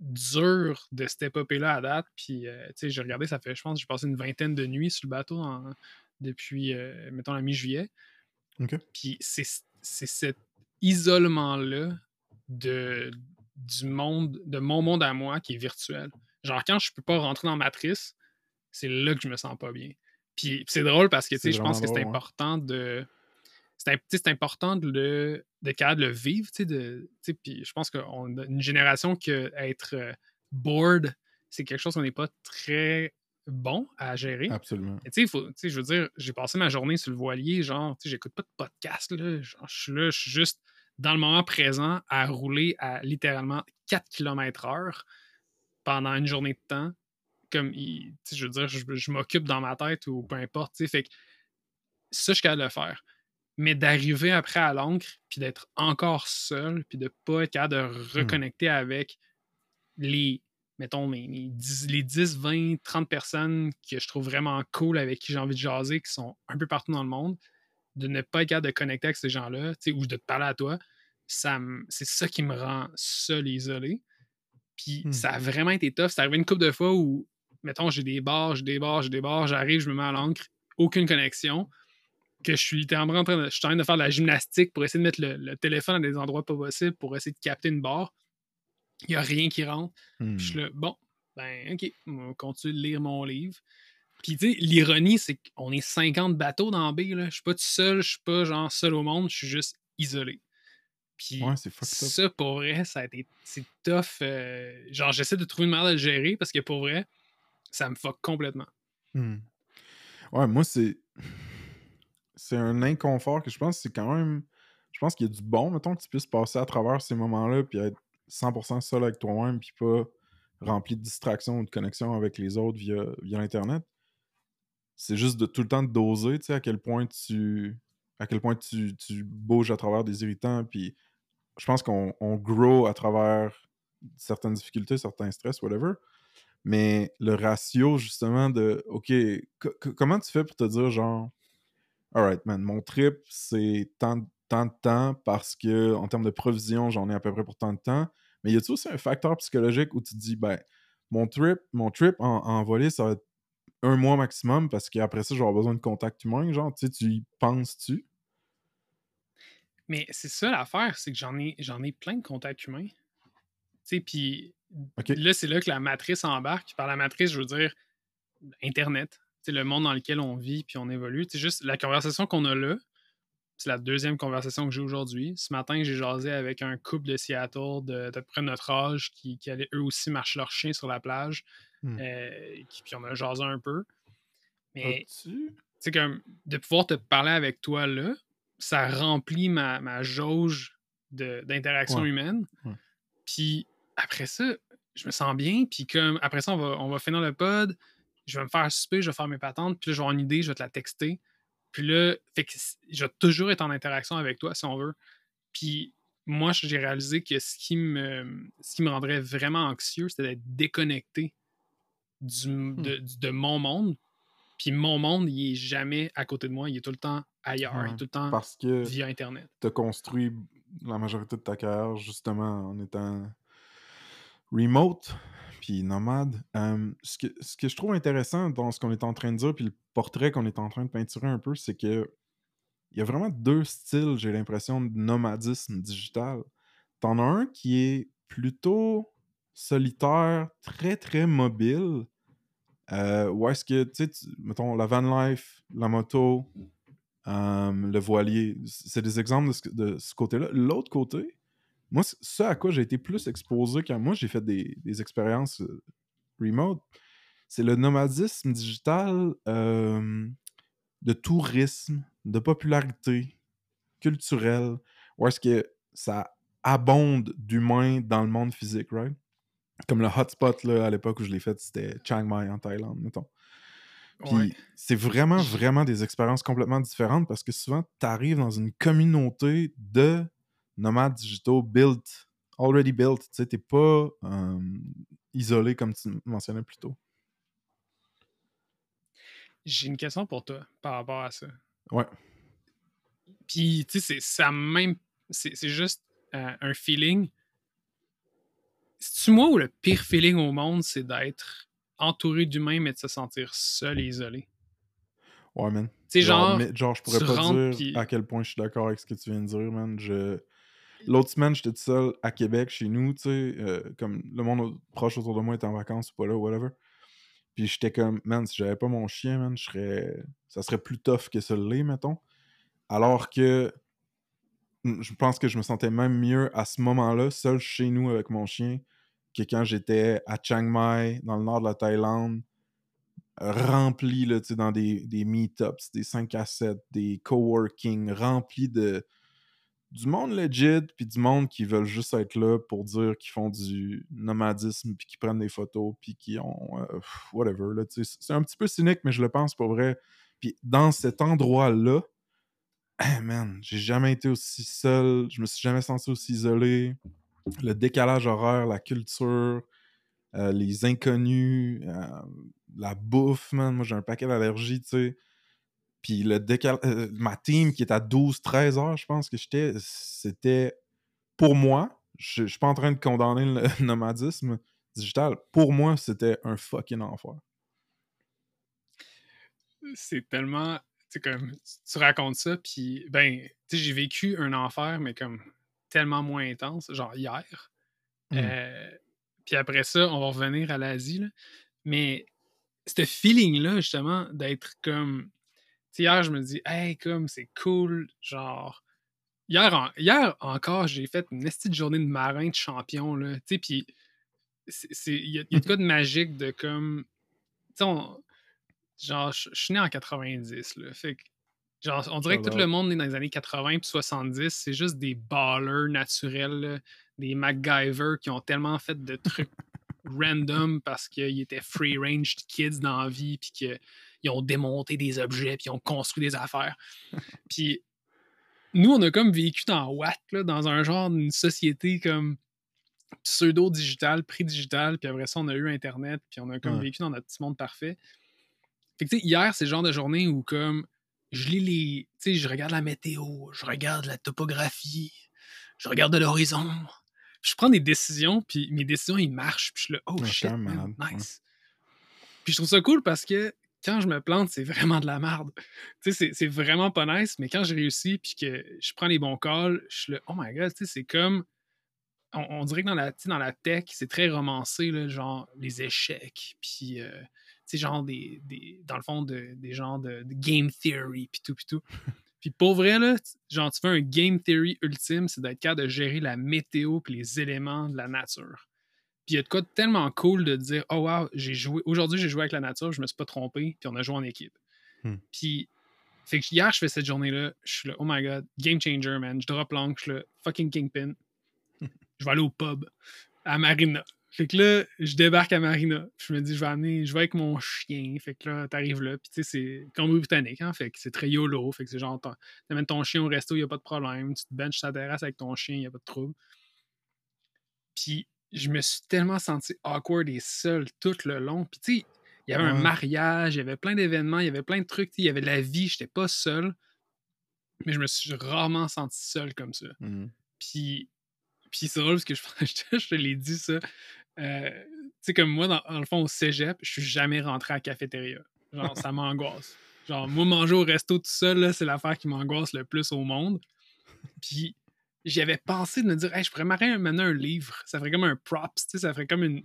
durs de cette épopée-là à date, puis, euh, tu sais, j'ai regardé, ça fait, je pense, j'ai passé une vingtaine de nuits sur le bateau depuis, euh, mettons, la mi-juillet. OK. Puis c'est cet isolement-là de, du monde, de mon monde à moi qui est virtuel. Genre, quand je peux pas rentrer dans Matrice, c'est là que je me sens pas bien. Puis c'est drôle parce que, tu sais, je pense que c'est important de. C'est important de le de de le vivre, tu sais, de- tu sais, puis je pense qu'on a une génération que être euh, bored, c'est quelque chose qu'on n'est pas très bon à gérer. Absolument. Tu sais, je veux dire, j'ai passé ma journée sur le voilier, genre, tu sais, j'écoute pas de podcast, là. Genre, je suis là, je suis juste dans le moment présent à rouler à littéralement 4 km/h pendant une journée de temps. Comme, il- je veux dire, je, je m'occupe dans ma tête ou peu importe. Fait que ça, je suis capable de le faire. Mais d'arriver après à l'encre, puis d'être encore seul, puis de pas être capable de reconnecter avec les, mettons, 10 les 10, 20, 30 personnes que je trouve vraiment cool, avec qui j'ai envie de jaser, qui sont un peu partout dans le monde, de ne pas être capable de connecter avec ces gens-là, ou de te parler à toi, ça c'est ça qui me rend seul et isolé. Puis Hmm. ça a vraiment été tough. C'est arrivé une couple de fois où, mettons, j'ai des bars, j'ai des bars, j'ai des bars, j'arrive, je me mets à l'encre, aucune connexion, que je suis littéralement en train de, je suis en train de faire de la gymnastique pour essayer de mettre le, le téléphone à des endroits pas possibles pour essayer de capter une barre. Il n'y a rien qui rentre. Hmm. Puis je suis là, bon, ben, OK, on va continuer de lire mon livre. Puis, tu sais, l'ironie, c'est qu'on est 50 bateaux dans B, là. Je suis pas tout seul, je suis pas genre seul au monde, je suis juste isolé. Puis, Ouais, ça, pour vrai, ça a été, c'est tough. euh, genre, j'essaie de trouver une manière de le gérer parce que pour vrai, ça me fuck complètement. Hmm. Ouais, moi, c'est. C'est un inconfort que je pense que c'est quand même. Je pense qu'il y a du bon, mettons, que tu puisses passer à travers ces moments-là, puis être 100% seul avec toi-même, puis pas rempli de distractions ou de connexions avec les autres via, via Internet. C'est juste de tout le temps de doser, tu sais, à quel point tu. À quel point tu, bouges à travers des irritants, puis je pense qu'on on grow à travers certaines difficultés, certains stress, whatever. Mais le ratio, justement, de OK, co- co- comment tu fais pour te dire, genre, alright, man, mon trip, c'est tant, de- temps parce que, en termes de provision, j'en ai à peu près pour tant de temps. Mais y a-tu aussi un facteur psychologique où tu te dis, ben, mon trip, mon trip en, en volée, ça va être un mois maximum parce qu'après ça, avoir besoin de contact humain, genre, tu sais, tu y penses-tu? Mais c'est ça l'affaire, c'est que j'en ai, j'en ai plein de contacts humains. Tu sais, puis là, c'est là que la matrice embarque. Par la matrice, je veux dire Internet. C'est le monde dans lequel on vit puis on évolue. C'est juste la conversation qu'on a là. C'est la deuxième conversation que j'ai aujourd'hui. Ce matin, j'ai jasé avec un couple de Seattle de, de près de notre âge qui, qui allaient eux aussi marcher leur chien sur la plage. Hmm. Euh, qui- puis on a jasé un peu. Mais c'est comme de pouvoir te parler avec toi là, ça remplit ma, ma jauge d'interaction Ouais. humaine. Ouais. Puis après ça, je me sens bien. Puis comme après ça, on va, on va finir le pod, je vais me faire souper, je vais faire mes patentes, puis là, je vais avoir une idée, je vais te la texter. Puis là, fait que c- je vais toujours être en interaction avec toi si on veut. Puis moi, j'ai réalisé que ce qui me, ce qui me rendrait vraiment anxieux, c'était d'être déconnecté du, de, du- de mon monde. Puis mon monde, il est jamais à côté de moi, il est tout le temps ailleurs, il est tout le temps Parce que via Internet. tu as construit la majorité de ta carrière justement en étant remote puis nomade. Euh, ce, que, ce que je trouve intéressant dans ce qu'on est en train de dire, puis le portrait qu'on est en train de peinturer un peu, c'est que il y a vraiment deux styles, j'ai l'impression, de nomadisme digital. T'en as un qui est plutôt solitaire, très très mobile. Euh, où est-ce que, tu sais, mettons, la van life, la moto, euh, le voilier, c'est des exemples de ce, côté-là. L'autre côté, moi, ce à quoi j'ai été plus exposé quand moi j'ai fait des, expériences euh, remote, c'est le nomadisme digital de tourisme, de popularité culturelle, où est-ce que ça abonde d'humains dans le monde physique, right? Comme le hotspot là, à l'époque où je l'ai fait, c'était Chiang Mai en Thaïlande, mettons. Puis Ouais. c'est vraiment, vraiment des expériences complètement différentes parce que souvent, tu arrives dans une communauté de nomades digitaux built, already built. Tu sais, t'es pas euh, isolé comme tu mentionnais plus tôt. J'ai une question pour toi par rapport à ça. Ouais. Puis, tu sais, c'est ça même. C'est c'est juste euh, un feeling. C'est-tu moi ou le pire feeling au monde, c'est d'être entouré d'humains, mais de se sentir seul et isolé? Ouais, man. Sais, genre, mais- genre, je pourrais pas rentres, dire à quel point je suis d'accord avec ce que tu viens de dire, man. Je... L'autre semaine, j'étais tout seul à Québec, chez nous, tu sais, euh, comme le monde proche autour de moi était en vacances ou pas là, whatever. Puis j'étais comme, man, si j'avais pas mon chien, man, je serais... ça serait plus tough que ça l'est, mettons. Alors que je pense que je me sentais même mieux à ce moment-là, seul chez nous avec mon chien, que quand j'étais à Chiang Mai, dans le nord de la Thaïlande, rempli là, dans des, des meetups, des 5 à 7, des coworking, rempli de du monde legit, puis du monde qui veulent juste être là pour dire qu'ils font du nomadisme, puis qui prennent des photos, puis qui ont euh, whatever. C'est un petit peu cynique, mais je le pense pour vrai. Puis dans cet endroit-là, man, j'ai jamais été aussi seul, je me suis jamais senti aussi isolé. Le décalage horaire, la culture, euh, les inconnus, euh, la bouffe, man. Moi, j'ai un paquet d'allergies, tu sais. Puis le décal... euh, ma team qui est à 12-13 heures, je pense que j'étais, c'était pour moi, je suis pas en train de condamner le nomadisme digital, pour moi, c'était un fucking enfer. c'est tellement. Tu- tu racontes ça, puis, ben, tu sais, j'ai vécu un enfer, mais comme tellement moins intense, genre hier. Mm. Euh, puis après ça, on va revenir à l'Asie, là. Mais ce feeling-là, justement, d'être comme. Hier, je me dis, hey, comme, c'est cool, genre. Hier, en- hier encore, j'ai fait une petite journée de marin de champion, là. Tu sais, puis il y, a- y a de quoi de magique de comme. Tu sais, on- genre, je je suis né en 90, là. Fait que, genre, on dirait que tout le monde est dans les années 80 puis 70, c'est juste des ballers naturels, des MacGyver qui ont tellement fait de trucs random parce qu'ils étaient free range kids dans la vie puis qu'ils ont démonté des objets puis ils ont construit des affaires. puis nous, on a comme vécu dans Watt, là, dans un genre d'une société comme pseudo-digital, pré-digital, puis après ça, on a eu Internet, puis on a comme Ouais. vécu dans notre petit monde parfait. Fait que, tu sais, hier, c'est le genre de journée où, comme, je lis les. Tu sais, je regarde la météo, je regarde la topographie, je regarde de l'horizon. Je prends des décisions, puis mes décisions, ils marchent, puis je suis là, oh shit, man, nice. Puis je trouve ça cool parce que quand je me plante, c'est vraiment de la merde. Tu sais, c'est- vraiment pas nice, mais quand je réussis, puis que je prends les bons calls, je suis là, oh my god, tu sais, c'est comme on, on dirait que dans la, dans la tech, c'est très romancé, là, genre les échecs, puis euh, sais, genre des, des- dans le fond, de- des genres de, de game theory, puis tout, puis tout. Puis pour vrai, là, genre, tu fais un game theory ultime, c'est d'être capable de gérer la météo puis les éléments de la nature. Puis il y a de quoi de tellement cool de dire, oh wow, j'ai joué, aujourd'hui j'ai joué avec la nature, je me suis pas trompé, puis on a joué en équipe. Hmm. Puis, fait que hier, je fais cette journée-là, je suis là, oh my god, game changer, man, je drop l'angle, je suis là, fucking kingpin. je vais aller au pub à Marina. Fait que là, je débarque à Marina. Je me dis, je vais amener, je vais avec mon chien. Fait que là, t'arrives là. Puis tu sais, c'est Colombie-Britannique, hein. Fait que c'est très YOLO. Fait que c'est genre, t'amènes ton chien au resto, y a pas de problème. Tu te benches sur ta terrasse avec ton chien, y a pas de trouble. Puis je me suis tellement senti awkward et seul tout le long. Puis tu sais, il y avait un mariage, il y avait plein d'événements, il y avait plein de trucs. Il y avait de la vie, j'étais pas seul. Mais je me suis rarement senti seul comme ça. Mhm. Puis, puis c'est drôle parce que je, je te- l'ai dit ça. Euh, tu sais, comme moi, dans, le fond, au cégep, je suis jamais rentré à la cafétéria. Genre, ça m'angoisse. Genre, moi, manger au resto tout seul, c'est l'affaire qui m'angoisse le plus au monde. Puis, j'y avais pensé de me dire, je pourrais m'arrêter maintenant un livre. Ça ferait comme un props, ça ferait comme une,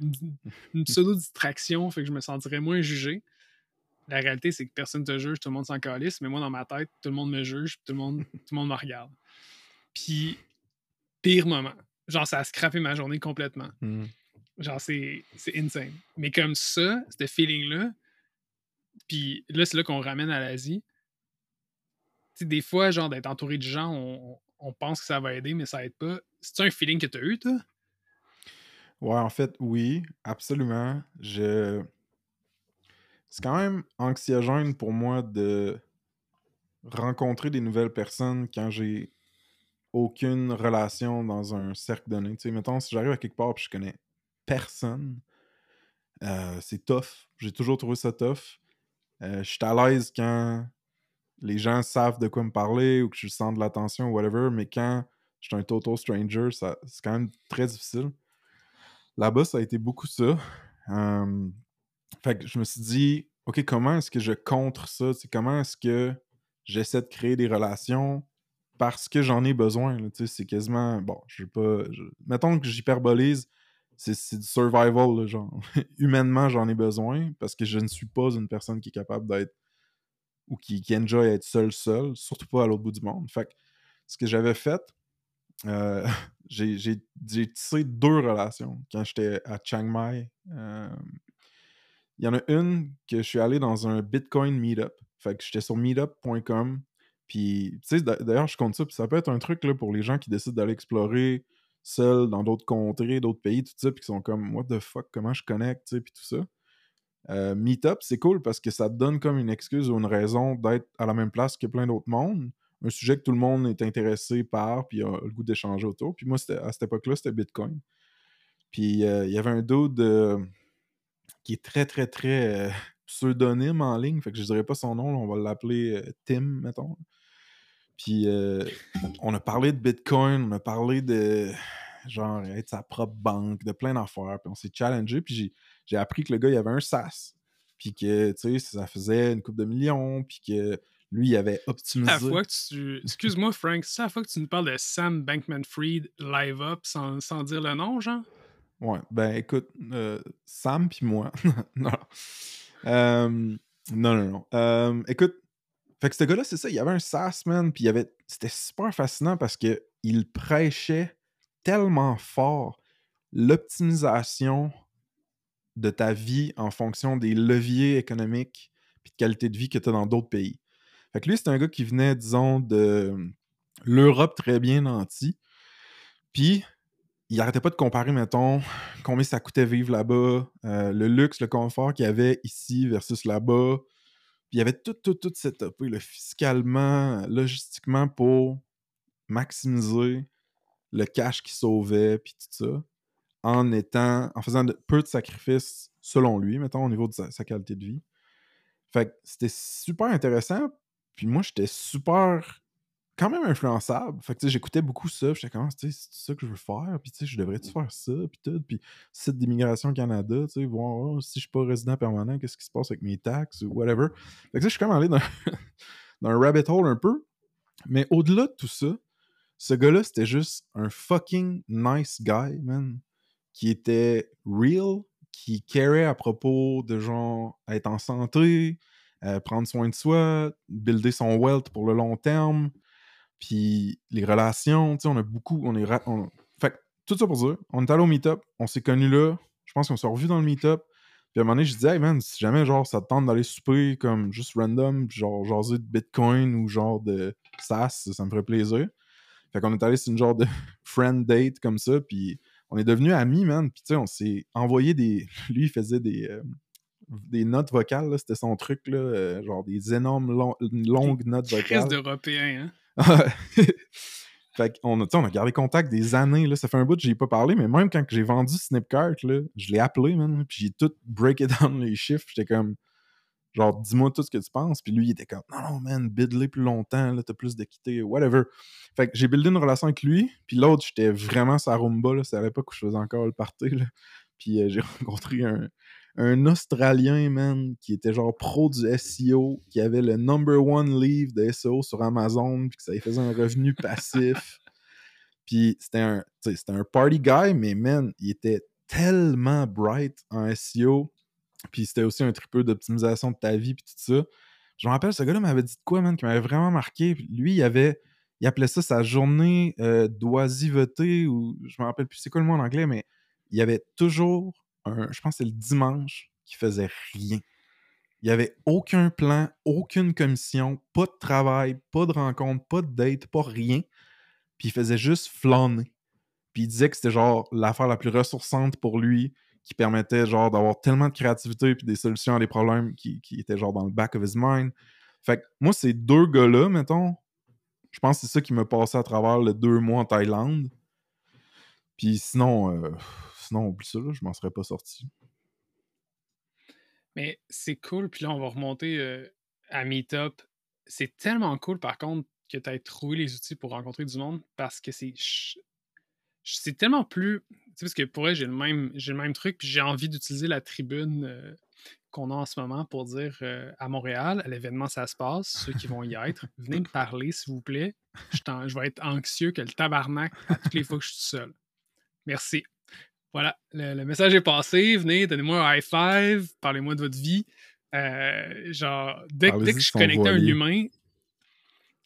une- pseudo-distraction, fait que je me sentirais moins jugé. La réalité, c'est que personne te juge, tout le monde s'en calisse, mais moi, dans ma tête, tout le monde me juge, tout le monde, tout le monde me regarde. Puis, pire moment. Genre, ça a scrappé ma journée complètement. Mhm. Genre, c'est c'est insane. Mais comme ça, ce feeling-là, puis là, c'est là qu'on ramène à l'Asie. Tu sais, des fois, genre, d'être entouré de gens, on, on pense que ça va aider, mais ça aide pas. C'est-tu un feeling que tu as eu, toi? Ouais, en fait, oui, absolument. Je... C'est quand même anxiogène pour moi de rencontrer des nouvelles personnes quand j'ai aucune relation dans un cercle donné. Tu sais, mettons, si j'arrive à quelque part et je connais personne, euh, c'est tough. J'ai toujours trouvé ça tough. Euh, je suis à l'aise quand les gens savent de quoi me parler ou que je sens de l'attention ou whatever, mais quand je suis un total stranger, c'est quand même très difficile. là-bas, ça a été beaucoup ça. Fait que je me suis dit, OK, comment est-ce que je contre ça? Comment est-ce que j'essaie de créer des relations parce que j'en ai besoin. C'est quasiment. Bon, je pas. Mettons que j'hyperbolise, c'est du survival, genre. Humainement, j'en ai besoin parce que je ne suis pas une personne qui est capable d'être ou qui, qui enjoy être seul, seul, surtout pas à l'autre bout du monde. Fait que ce que j'avais fait, euh, j'ai tissé deux relations quand j'étais à Chiang Mai. Euh, il y en a une que je suis allé dans un Bitcoin meetup. Fait que j'étais sur meetup.com. Puis, tu sais, d'ailleurs, je compte ça. Puis ça peut être un truc là, pour les gens qui décident d'aller explorer seuls dans d'autres contrées, d'autres pays, tout ça, puis qui sont comme, what the fuck, comment je connecte, tu sais, puis tout ça. Euh, meetup, c'est cool parce que ça te donne comme une excuse ou une raison d'être à la même place que plein d'autres mondes. Un sujet que tout le monde est intéressé par, puis a le goût d'échanger autour. Puis moi, à cette époque-là, c'était Bitcoin. Puis euh, il y avait un dude euh, qui est très, très, très pseudonyme en ligne. Fait que je dirais pas son nom, on va l'appeler Tim, mettons. Puis euh, on a parlé de Bitcoin, on a parlé de genre être sa propre banque, de plein d'affaires. Puis on s'est challengé, puis j'ai appris que le gars, il avait un SaaS. Puis que, tu sais, ça faisait une coupe de millions, puis que lui, il avait optimisé. La fois que tu... Excuse-moi, Frank, c'est la fois que tu nous parles de Sam Bankman-Fried live up sans, sans dire le nom, genre? Ouais, ben écoute, euh, Sam puis moi. non. Euh, non, non, non. Euh, écoute, fait que ce gars-là, c'est ça, il y avait un SaaS, man, puis il avait... C'était super fascinant parce que il prêchait tellement fort l'optimisation de ta vie en fonction des leviers économiques puis de qualité de vie que tu as dans d'autres pays. Fait que lui, c'est un gars qui venait, disons, de l'Europe très bien nantie. Puis il arrêtait pas de comparer, mettons, combien ça coûtait vivre là-bas, euh, le luxe, le confort qu'il y avait ici versus là-bas. Il y avait tout, tout, tout setupé, le fiscalement, logistiquement pour maximiser le cash qu'il sauvait, puis tout ça, en étant, en faisant peu de sacrifices, selon lui, mettons, au niveau de sa, sa qualité de vie. Fait que c'était super intéressant. Puis moi, j'étais super quand même influençable. Fait que j'écoutais beaucoup ça. J'étais comme, c'est ça que je veux faire. Puis je devrais-tu mmh. faire ça? Puis tout. Puis site d'immigration Canada, tu sais, voir oh, si je suis pas résident permanent, qu'est-ce qui se passe avec mes taxes ou whatever. Fait que je suis comme allé dans, dans un rabbit hole un peu. Mais au-delà de tout ça, ce gars-là, c'était juste un fucking nice guy, man. Qui était real, qui carait à propos de genre être en santé, euh, prendre soin de soi, builder son wealth pour le long terme, puis les relations, tu sais, on a beaucoup. On est Fait tout ça pour dire, on est allé au meet-up, on s'est connus là. Je pense qu'on s'est revus dans le meet-up. Puis à un moment donné, je disais, hey man, si jamais genre ça te tente d'aller souper comme juste random, genre jaser de Bitcoin ou genre de SaaS, ça me ferait plaisir. Fait qu'on est allé sur une genre de friend date comme ça, puis on est devenus amis, man. Puis tu sais, on s'est envoyé des. Lui, il faisait des. Euh, des notes vocales, c'était son truc, là, euh, genre des énormes longues notes vocales. d'Européen, hein? fait qu'on a, on a gardé contact des années. Là. Ça fait un bout que j'ai pas parlé, mais même quand j'ai vendu Snipcart, là, je l'ai appelé, man, puis j'ai tout breaké down les chiffres. J'étais comme, genre, dis-moi tout ce que tu penses. Puis lui, il était comme, non, non, man, bidler plus longtemps, là, t'as plus d'équité, whatever. Fait que j'ai buildé une relation avec lui, puis l'autre, j'étais vraiment sa rumba, là. C'est à l'époque où je faisais encore le party, là. Puis euh, j'ai rencontré un, un Australien, man, qui était genre pro du SEO, qui avait le number one livre de SEO sur Amazon, puis que ça lui faisait un revenu passif. puis c'était un, un party guy, mais man, il était tellement bright en SEO. Puis c'était aussi un tripeux d'optimisation de ta vie, puis tout ça. Je me rappelle, ce gars-là m'avait dit de quoi, man, qui m'avait vraiment marqué. Lui, il avait. Il appelait ça sa journée euh, d'oisiveté, ou je me rappelle plus c'est quoi le mot en anglais, mais il y avait toujours je pense que c'est le dimanche, qui faisait rien. Il n'y avait aucun plan, aucune commission, pas de travail, pas de rencontre, pas de date, pas rien. Puis il faisait juste flâner. Puis il disait que c'était genre l'affaire la plus ressourçante pour lui, qui permettait genre d'avoir tellement de créativité puis des solutions à des problèmes qui, étaient genre dans le back of his mind. Fait que moi, ces deux gars-là, mettons, je pense que c'est ça qui me passait à travers les deux mois en Thaïlande. Puis sinon, euh, sinon, oublie ça, là, je m'en serais pas sorti. Mais c'est cool, puis là, on va remonter euh, à Meetup. C'est tellement cool, par contre, que tu aies trouvé les outils pour rencontrer du monde parce que c'est. c'est tellement plus. Tu sais, parce que pour vrai, j'ai le même, j'ai le même truc, puis j'ai envie d'utiliser la tribune euh, qu'on a en ce moment pour dire euh, à Montréal, à l'événement, ça se passe, ceux qui vont y être, venez me parler, s'il vous plaît. Je, vais être anxieux que le tabarnak à toutes les fois que je suis seul. Merci. Voilà, le, le message est passé. Venez, donnez-moi un high five, parlez-moi de votre vie. Euh, genre, dès, que je suis connecté à un humain,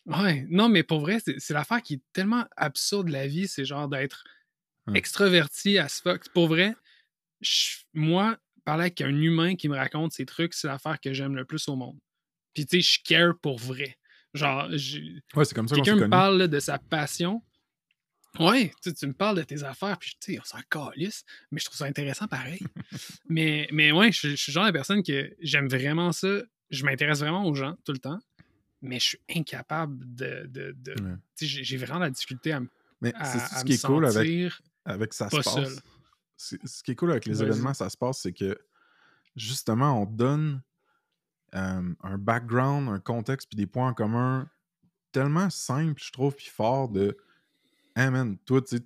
Ouais, non, mais pour vrai, c'est l'affaire qui est tellement absurde, la vie, c'est genre d'être Hum. extraverti as fuck. Pour vrai, je- moi, parler avec un humain qui me raconte ces trucs, c'est l'affaire que j'aime le plus au monde. Puis tu sais, je care pour vrai. Genre, Ouais, c'est comme ça quelqu'un me parle là, de sa passion. Ouais, tu tu me parles de tes affaires, puis tu sais, on s'en calisse, mais je trouve ça intéressant pareil. mais, mais ouais, je, je suis le genre de personne que j'aime vraiment ça. Je m'intéresse vraiment aux gens tout le temps, mais je suis incapable de. de, de- Ouais. tu sais, j'ai- vraiment la difficulté à, me- Mais à- c'est ce qui est cool avec, ça se pas passe. Ce qui est cool avec les événements, ça se passe, c'est que justement, on donne euh, un background, un contexte, puis des points en commun tellement simples, je trouve, puis forts de Hey man, toi, tu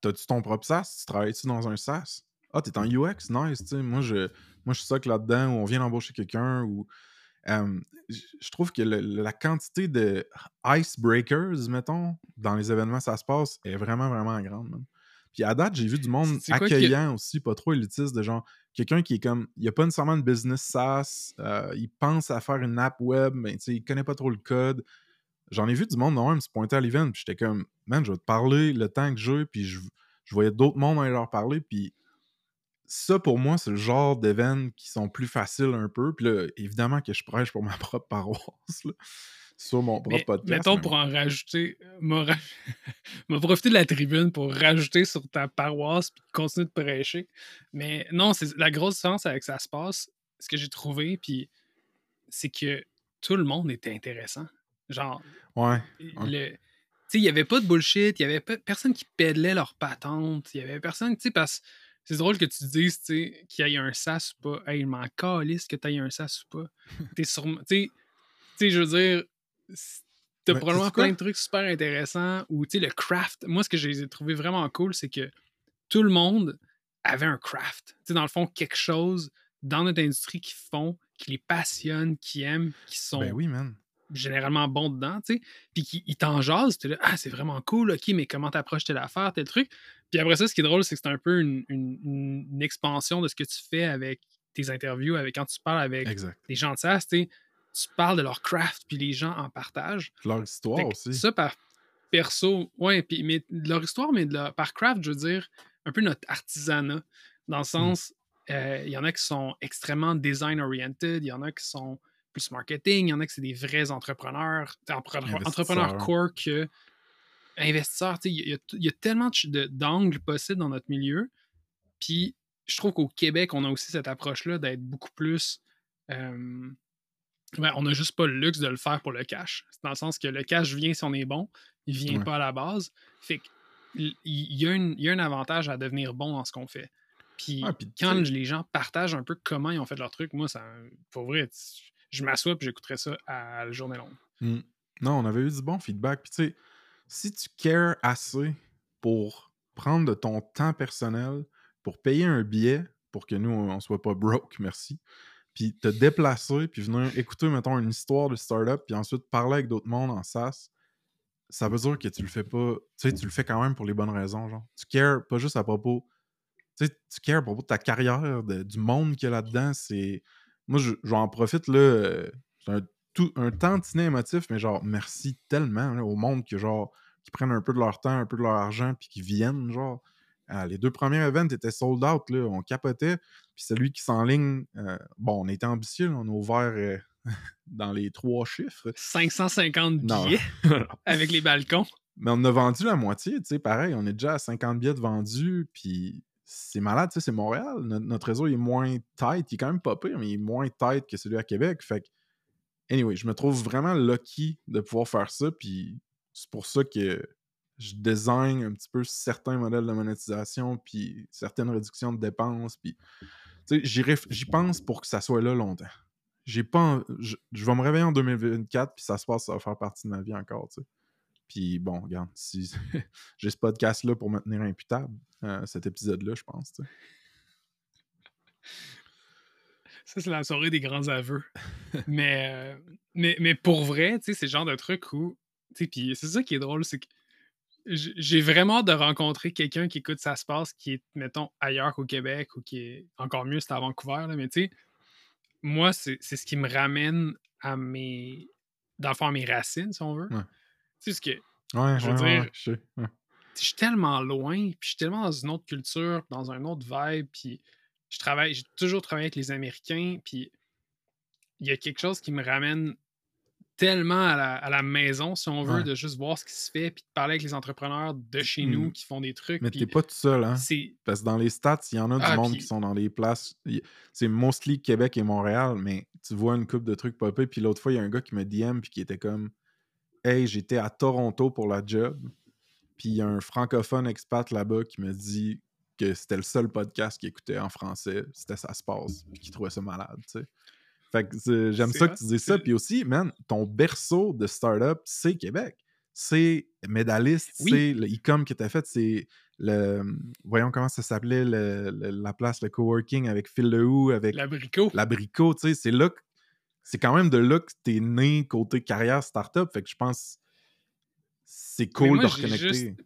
t'as-tu ton propre SaaS? Tu travailles-tu dans un SaaS? Ah, t'es en UX? Nice, tu sais. Moi, je, moi, je suis que là-dedans, où on vient d'embaucher quelqu'un, ou. euh, je trouve que le- la quantité de icebreakers, mettons, dans les événements, ça se passe, est vraiment, vraiment grande. Puis à date, j'ai vu du monde que- accueillant aussi, pas trop élitiste, de genre, quelqu'un qui est comme, il a pas nécessairement de business SaaS, euh, il pense à faire une app web, mais tu sais, il connaît pas trop le code. J'en ai vu du monde, non, même se pointer à l'event, puis j'étais comme, man, je vais te parler le temps que j'ai, puis je, je voyais d'autres mondes aller leur parler, puis ça, pour moi, c'est le genre d'événements qui sont plus faciles un peu. Puis là, évidemment que je prêche pour ma propre paroisse, là, sur mon propre Mais, podcast. mettons, mais- pour en rajouter, m'a ra- profité de la tribune pour rajouter sur ta paroisse puis continuer de prêcher. Mais non, c'est la grosse différence avec ça se passe, ce que j'ai trouvé, puis c'est que tout le monde était intéressant. Genre, Ouais, sais, il n'y avait pas de bullshit, il n'y avait pas, personne qui pédalait leur patente, il y avait personne, tu sais, parce que c'est drôle que tu dises, tu sais, qu'il y ait un sas ou pas. Hey, il m'en calisse que tu aies un sas ou pas. T'es sûrement, tu sais, je veux dire, t'as Mais probablement plein de trucs super intéressants, ou, tu sais, le craft. Moi, ce que j'ai trouvé vraiment cool, c'est que tout le monde avait un craft. Tu sais, dans le fond, quelque chose dans notre industrie qui font, qui les passionne, qui aiment, qui sont ben oui, man. Généralement bon dedans, tu sais, puis qui il t'en jase, là, ah, c'est vraiment cool, ok, mais comment t'approches telle affaire, tel truc? Puis après ça, ce qui est drôle, c'est que c'est un peu une, une- une expansion de ce que tu fais avec tes interviews, avec quand tu parles avec Exact. les gens de SaaS, tu tu parles de leur craft, puis les gens en partagent. Leur histoire aussi. Ça, par perso, ouais, puis mais de leur histoire, mais de leur- par craft, je veux dire, un peu notre artisanat, dans le sens, euh, il y en a qui sont extrêmement design-oriented, il y en a qui sont plus marketing, il y en a qui c'est des vrais entrepreneurs, Investisseurs. entrepreneurs core que investisseurs, il y, y a tellement d'angles possibles dans notre milieu, puis je trouve qu'au Québec, on a aussi cette approche-là d'être beaucoup plus... euh, ben, on n'a juste pas le luxe de le faire pour le cash. C'est dans le sens que le cash vient si on est bon, il vient Ouais. pas à la base. Fait que il il y, y a un avantage à devenir bon dans ce qu'on fait. Puis puis quand les gens partagent un peu comment ils ont fait leur truc, moi, ça, pour vrai, je m'assois et j'écouterai ça à la journée longue. Mm. Non, on avait eu du bon feedback. Puis tu sais, si tu cares assez pour prendre de ton temps personnel, pour payer un billet, pour que nous, on soit pas broke, merci, puis te déplacer, puis venir écouter, mettons, une histoire de startup, puis ensuite parler avec d'autres mondes en SaaS, ça veut dire que tu le fais pas, tu sais, tu le fais quand même pour les bonnes raisons, genre. Tu cares pas juste à propos, tu cares à propos de ta carrière, de- du monde qu'il y a là-dedans, c'est... Moi, je- j'en profite, là, euh, c'est un, tout, un tantinet émotif, mais genre, merci tellement là, au monde que, genre, qui prennent un peu de leur temps, un peu de leur argent, puis qui viennent, genre. Ah, les deux premiers events étaient sold out, là, on capotait. Puis celui qui s'enligne, euh, bon, on était ambitieux, là, on a ouvert euh, dans les trois chiffres. 550 Non. billets avec les balcons. Mais on en a vendu la moitié, tu sais, pareil, on est déjà à 50 billets de vendus, puis c'est malade, c'est Montréal. Notre, réseau est moins tight, il est quand même pas pire, mais il est moins tight que celui à Québec. Fait que, anyway, je me trouve vraiment lucky de pouvoir faire ça, puis c'est pour ça que je design un petit peu certains modèles de monétisation, puis certaines réductions de dépenses, puis j'y pense pour que ça soit là longtemps. J'ai pas. Je, vais me réveiller en 2024, puis ça se passe, ça va faire partie de ma vie encore. Puis bon, regarde, si j'ai ce podcast-là pour me tenir imputable, euh, cet épisode-là, je pense. Ça, c'est la soirée des grands aveux. mais, euh, mais, mais pour vrai, tu sais, c'est le genre de truc où. Puis c'est ça qui est drôle, c'est que j'ai vraiment hâte de rencontrer quelqu'un qui écoute Ça se passe, qui est, mettons, ailleurs qu'au Québec ou qui est encore mieux, c'est à Vancouver. Là, mais tu sais, moi, c'est c'est ce qui me ramène à mes. Dans le fond, à mes racines, si on veut. Ouais. Tu sais, ce que Ouais, Je veux ouais, dire- je ouais. suis tellement loin, puis je suis tellement dans une autre culture, dans un autre vibe, puis je travaille, j'ai toujours travaillé avec les Américains, puis il y a quelque chose qui me ramène tellement à la, à la maison, si on veut, Ouais. de juste voir ce qui se fait, puis de parler avec les entrepreneurs de chez Mm. nous qui font des trucs. Mais t'es pas tout seul, hein? Parce que dans les stats, il y en a du Ah, monde qui sont dans les places. C'est mostly Québec et Montréal, mais tu vois une coupe de trucs popper. Puis l'autre fois, il y a un gars qui me DM puis qui était comme Hey, j'étais à Toronto pour la job. Puis il y a un francophone expat là-bas qui me dit que c'était le seul podcast qu'il écoutait en français. C'était Ça se passe. Puis qu'il trouvait ça malade, tu sais. Fait que c'est- j'aime ça que tu dis ça. Puis aussi, man, ton berceau de startup, c'est Québec. C'est médailliste, Oui. c'est le e-com que tu as fait, c'est le. Voyons comment ça s'appelait, la place, le coworking avec Phil Lehou, avec l'abricot. l'abricot, tu sais, c'est là que. C'est quand même de là que t'es né côté carrière startup. Fait que je pense. C'est cool moi, de reconnecter. juste-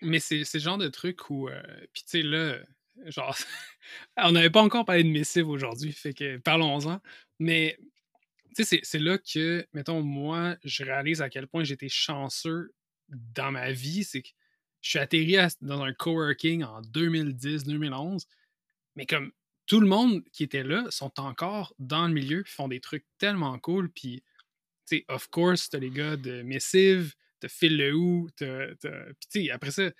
Mais c'est le genre de truc où. euh, Puis tu sais, là, genre, on n'avait pas encore parlé de missive aujourd'hui, fait que parlons-en. Mais tu sais, c'est- c'est là que, mettons, moi, je réalise à quel point j'étais chanceux dans ma vie. C'est que je suis atterri à- dans un coworking en 2010-2011, mais comme tout le monde qui était là sont encore dans le milieu, font des trucs tellement cool. Puis, tu sais, of course, t'as les gars de Missive, t'as Phil Lehou, t'as. t'as- Puis, tu sais, après ça,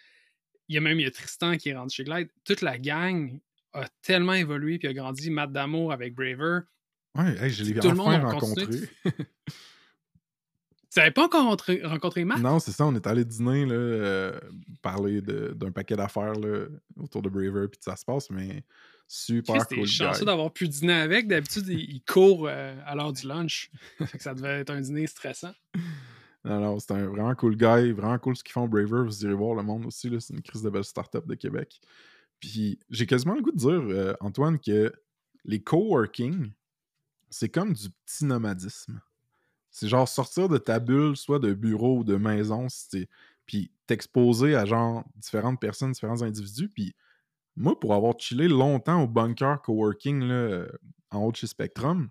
il y a même y a Tristan qui est rentré chez Glide. Toute la gang a tellement évolué puis a grandi. Matt Damour avec Braver. Ouais, hey, je l'ai monde enfin continué. rencontré. Tu n'avais pas encore rencontré, rencontré Matt? Non, c'est ça, on est allé dîner, là, euh, parler d'un paquet d'affaires autour de Braver, puis ça se passe, mais super cool. chanceux d'avoir pu dîner avec. D'habitude, il, court euh, à l'heure du lunch. Ça devait être un dîner stressant. Non, c'est un vraiment cool guy, vraiment cool ce qu'ils font Braver. Vous irez voir le monde aussi, c'est une crise de belle start-up de Québec. Puis j'ai quasiment le goût de dire, euh, Antoine, que les coworking, c'est comme du petit nomadisme. C'est genre sortir de ta bulle, soit de bureau ou de maison, puis t'exposer à genre différentes personnes, différents individus. Puis moi, pour avoir chillé longtemps au bunker coworking là, euh, en haut de chez Spectrum,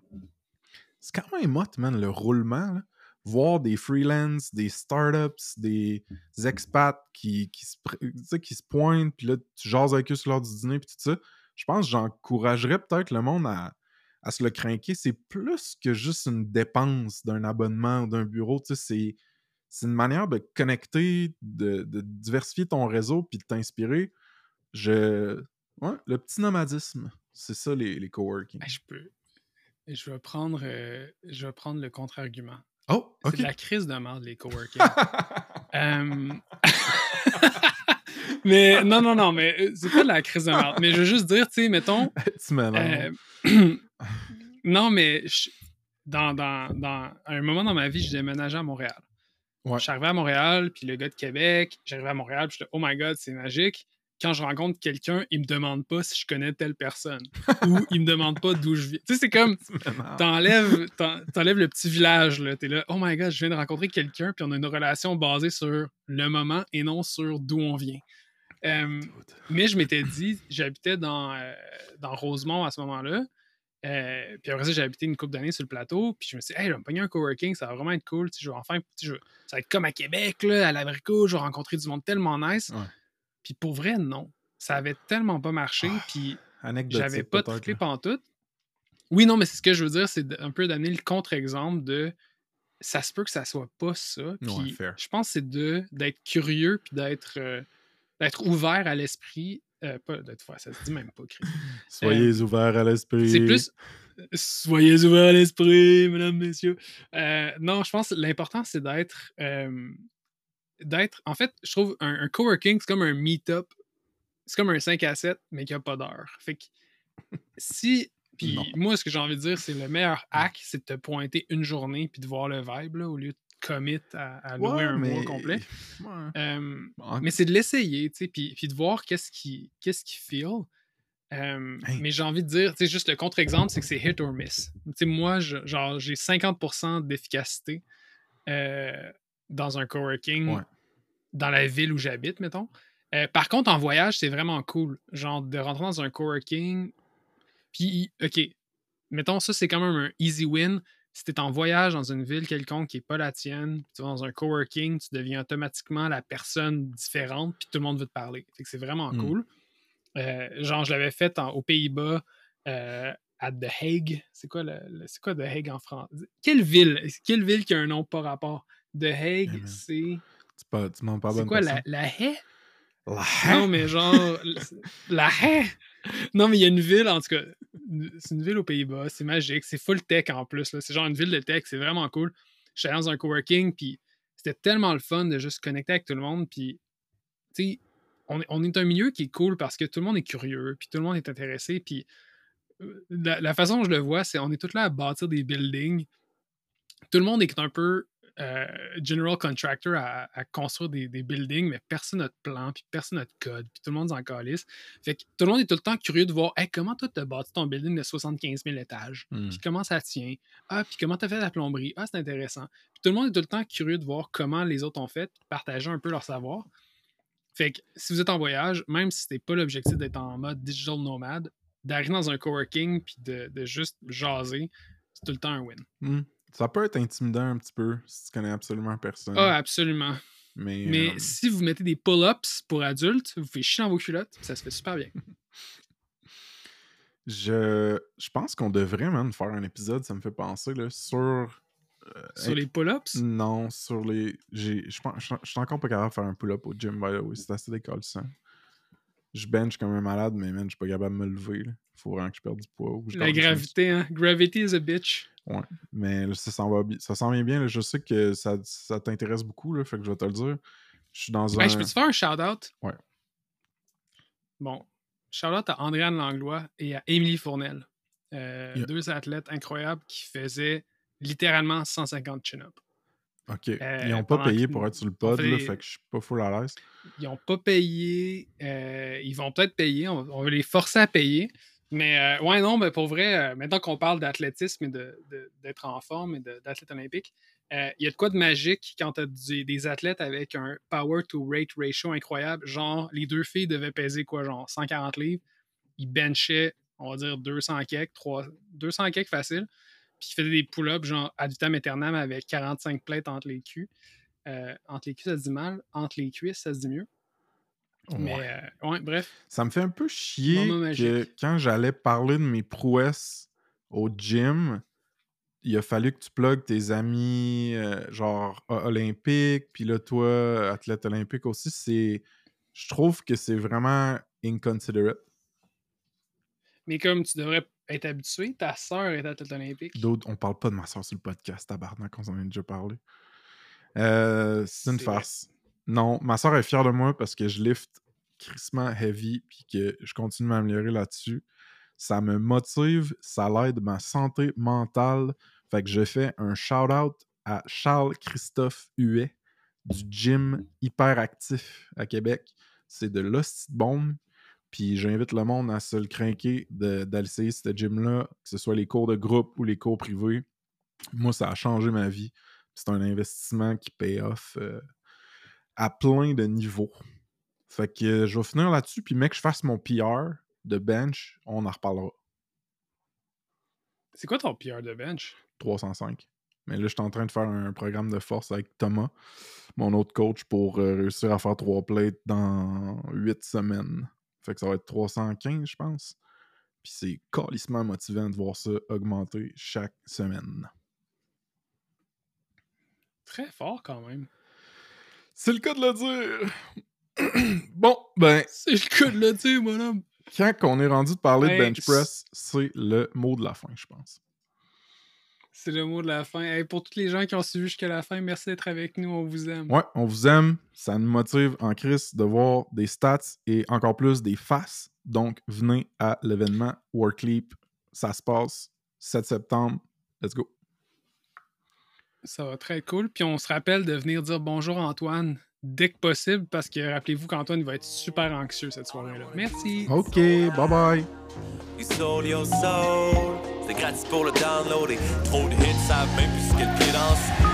c'est quand même hot, man, le roulement. Voir des freelances, des startups, des expats qui, qui, se, qui se pointent, puis là, tu jases avec eux sur l'heure du dîner, puis tout ça. Je pense que j'encouragerais peut-être le monde à, à se le craquer. C'est plus que juste une dépense d'un abonnement ou d'un bureau. Tu sais, c'est, c'est une manière de connecter, de, de diversifier ton réseau, puis de t'inspirer. Je... Ouais, le petit nomadisme, c'est ça les, les coworking. Ben, je peux. Je vais prendre, euh, je vais prendre le contre-argument. Oh, C'est ok. de la crise de merde, les coworking. Euh, mais non, non, non, mais euh, c'est pas de la crise de merde. Mais je veux juste dire, tu sais, mettons. tu euh, non, mais je- dans, dans, dans un moment dans ma vie, je déménageais à Montréal. Ouais. Je suis arrivé à Montréal, puis le gars de Québec, j'arrivais à Montréal, puis j'étais, oh my god, c'est magique. Quand je rencontre quelqu'un, il me demande pas si je connais telle personne. ou il me demande pas d'où je viens. Tu sais, c'est comme t'enlèves, t'en- t'enlèves le petit village, là. T'es là, oh my god, je viens de rencontrer quelqu'un, puis on a une relation basée sur le moment et non sur d'où on vient. Euh, mais je m'étais dit, j'habitais dans, euh, dans Rosemont à ce moment-là. Euh, puis après ça, j'ai habité une couple d'années sur le plateau. Puis je me suis dit, hey, je vais me pogner un coworking, ça va vraiment être cool. Tu sais, je vais enfin, tu sais, je vais- ça va être comme à Québec, là, à l'abricot, je vais rencontrer du monde tellement nice. Ouais. Puis pour vrai, non. Ça avait tellement pas marché. Ah, Puis j'avais pas triplé pantoute. Oui, non, mais c'est ce que je veux dire, c'est un peu d'amener le contre-exemple de ça se peut que ça soit pas ça. Puis Ouais, je pense que c'est de d'être curieux puis d'être euh, d'être ouvert à l'esprit. Euh, pas d'être ça se dit même pas. Soyez ouverts à l'esprit. C'est plus soyez ouverts à l'esprit, mesdames, messieurs. Euh, non, je pense que l'important c'est d'être euh, d'être. En fait, je trouve un, un coworking, c'est comme un meet-up. C'est comme un 5 à 7, mais qui n'a pas d'heure. Fait que si. Puis moi, ce que j'ai envie de dire, c'est le meilleur hack, c'est de te pointer une journée puis de voir le vibe, là, au lieu de commit à, à louer Ouais, un mais- mois complet. Ouais. Euh, En- mais c'est de l'essayer, tu sais, puis, puis de voir qu'est-ce qui, qu'est-ce qui feel. Euh, Hey. Mais j'ai envie de dire, tu sais, juste le contre-exemple, c'est que c'est hit or miss. Tu sais, moi, je- genre, j'ai 50% d'efficacité euh, dans un coworking Ouais. dans la ville où j'habite, mettons. Euh, par contre, en voyage, c'est vraiment cool. Genre, de rentrer dans un coworking. Puis, OK, mettons, ça, c'est quand même un easy win. Si tu es en voyage dans une ville quelconque qui n'est pas la tienne, tu vas dans un coworking, tu deviens automatiquement la personne différente, puis tout le monde veut te parler. Fait que c'est vraiment Mm. cool. Euh, genre, je l'avais fait en- aux Pays-Bas, euh, à The Hague. C'est quoi, le, le- c'est quoi The Hague en France? Quelle ville? Quelle ville qui a un nom pas rapport? The Hague, man. c'est. C'est pas, tu pas à C'est quoi, personne. la, la haie? La Non, mais genre. la haie! Non, mais il y a une ville, en tout cas. C'est une ville aux Pays-Bas, c'est magique, c'est full tech en plus. C'est genre une ville de tech, c'est vraiment cool. J'étais dans un coworking, puis c'était tellement le fun de juste connecter avec tout le monde, puis. Tu sais, on, est- on est un milieu qui est cool parce que tout le monde est curieux, puis tout le monde est intéressé, puis. euh, La, la façon dont je le vois, c'est on est tous là à bâtir des buildings. Tout le monde est un peu euh, general contractor à, à construire des, des buildings, mais personne n'a de plan, puis personne n'a de code, puis tout le monde s'en calisse. Fait que tout le monde est tout le temps curieux de voir Hey, comment toi t'as bâti ton building de 75 000 étages, Hmm. puis comment ça tient, ah, puis comment t'as fait la plomberie, ah, c'est intéressant. Puis tout le monde est tout le temps curieux de voir comment les autres ont fait, partager un peu leur savoir. Fait que si vous êtes en voyage, même si c'était pas l'objectif d'être en mode digital nomade, d'arriver dans un coworking puis de, de juste jaser, c'est tout le temps un win. Hmm. Ça peut être intimidant un petit peu si tu connais absolument personne. Ah, absolument. mais Mais euh, si vous mettez des pull-ups pour adultes, vous faites chier dans vos culottes, ça se fait super bien. je, je pense qu'on devrait même faire un épisode, ça me fait penser, là, sur. euh, Sur les pull-ups, Non, sur les. j'ai- Je pense- je je suis encore pas capable de faire un pull-up au gym, by the way. C'est assez décalissant. Je bench comme un malade, mais man, je suis pas capable de me lever. Là. Faut vraiment que je perde du poids. ou que je la gravité, hein? Gravity is a bitch. Mais là, ça s'en va ça s'en vient bien. là. Je sais que ça, ça t'intéresse beaucoup, là, fait que je vais te le dire. Je suis dans Hey, un. je peux te faire un shout-out? Ouais. Bon, shout-out à Andréane Langlois et à Émilie Fournel. Euh, Yeah. Deux athlètes incroyables qui faisaient littéralement 150 chin-up. Ok. euh, Ils ont pas pendant payé que pour être sur le pod, fait là, fait que je suis pas full à l'aise. Ils n'ont pas payé. euh, ils vont peut-être payer. On, on va les forcer à payer. Mais euh, ouais, non, mais pour vrai, euh, maintenant qu'on parle d'athlétisme et de- de- d'être en forme et d'athlète olympique, euh, il y a de quoi de magique quand tu as des athlètes avec un power to rate ratio incroyable. Genre, les deux filles devaient peser quoi, genre 140 livres. Ils benchaient, on va dire 200 cakes, 3, 200 cakes facile. Puis ils faisaient des pull-ups, genre ad vitam aeternam avec 45 plates entre les culs. Euh, entre les culs, ça se dit mal. Entre les cuisses, ça se dit mieux. Mais Ouais. euh, ouais, bref. Ça me fait un peu chier que quand j'allais parler de mes prouesses au gym, il a fallu que tu plugues tes amis euh, genre olympiques, puis là toi, athlète olympique aussi, c'est je trouve que c'est vraiment inconsiderate. Mais comme tu devrais être habitué, ta sœur est athlète olympique. D'autres, on parle pas de ma soeur sur le podcast, tabarnak, on s'en a déjà parlé. Euh, c'est une vrai. farce. Non, ma soeur est fière de moi parce que je lift crissement heavy puis que je continue de m'améliorer là-dessus. Ça me motive, ça l'aide ma santé mentale. Fait que je fais un shout-out à Charles-Christophe Huet du gym hyperactif à Québec. C'est de l'hostie de bombe. Puis j'invite le monde à se le craquer de- d'aller essayer ce gym-là, que ce soit les cours de groupe ou les cours privés. Moi, ça a changé ma vie. C'est un investissement qui paye off euh, à plein de niveaux. Fait que euh, je vais finir là-dessus, puis mec, je fasse mon PR de bench, on en reparlera. C'est quoi ton PR de bench? 305. Mais là, je suis en train de faire un programme de force avec Thomas, mon autre coach, pour euh, réussir à faire trois plates dans 8 semaines. Fait que ça va être 315, je pense. Puis c'est calissement motivant de voir ça augmenter chaque semaine. Très fort quand même. C'est le cas de le dire. bon, ben, C'est le cas de le dire, mon homme. quand on est rendu de parler de Hey, bench press, c'est le mot de la fin, je pense. C'est le mot de la fin. Hey, pour tous les gens qui ont suivi jusqu'à la fin, merci d'être avec nous. On vous aime. Ouais, on vous aime. Ça nous motive en crise de voir des stats et encore plus des faces. Donc, venez à l'événement Workleap. Ça se passe 7 septembre. Let's go. Ça va très cool. Puis on se rappelle de venir dire bonjour Antoine dès que possible parce que rappelez-vous qu'Antoine va être super anxieux cette soirée-là. Merci. OK, bye bye. You sold your soul. C'est gratis pour le download et trop de hits savent même plus ce que le pied danse.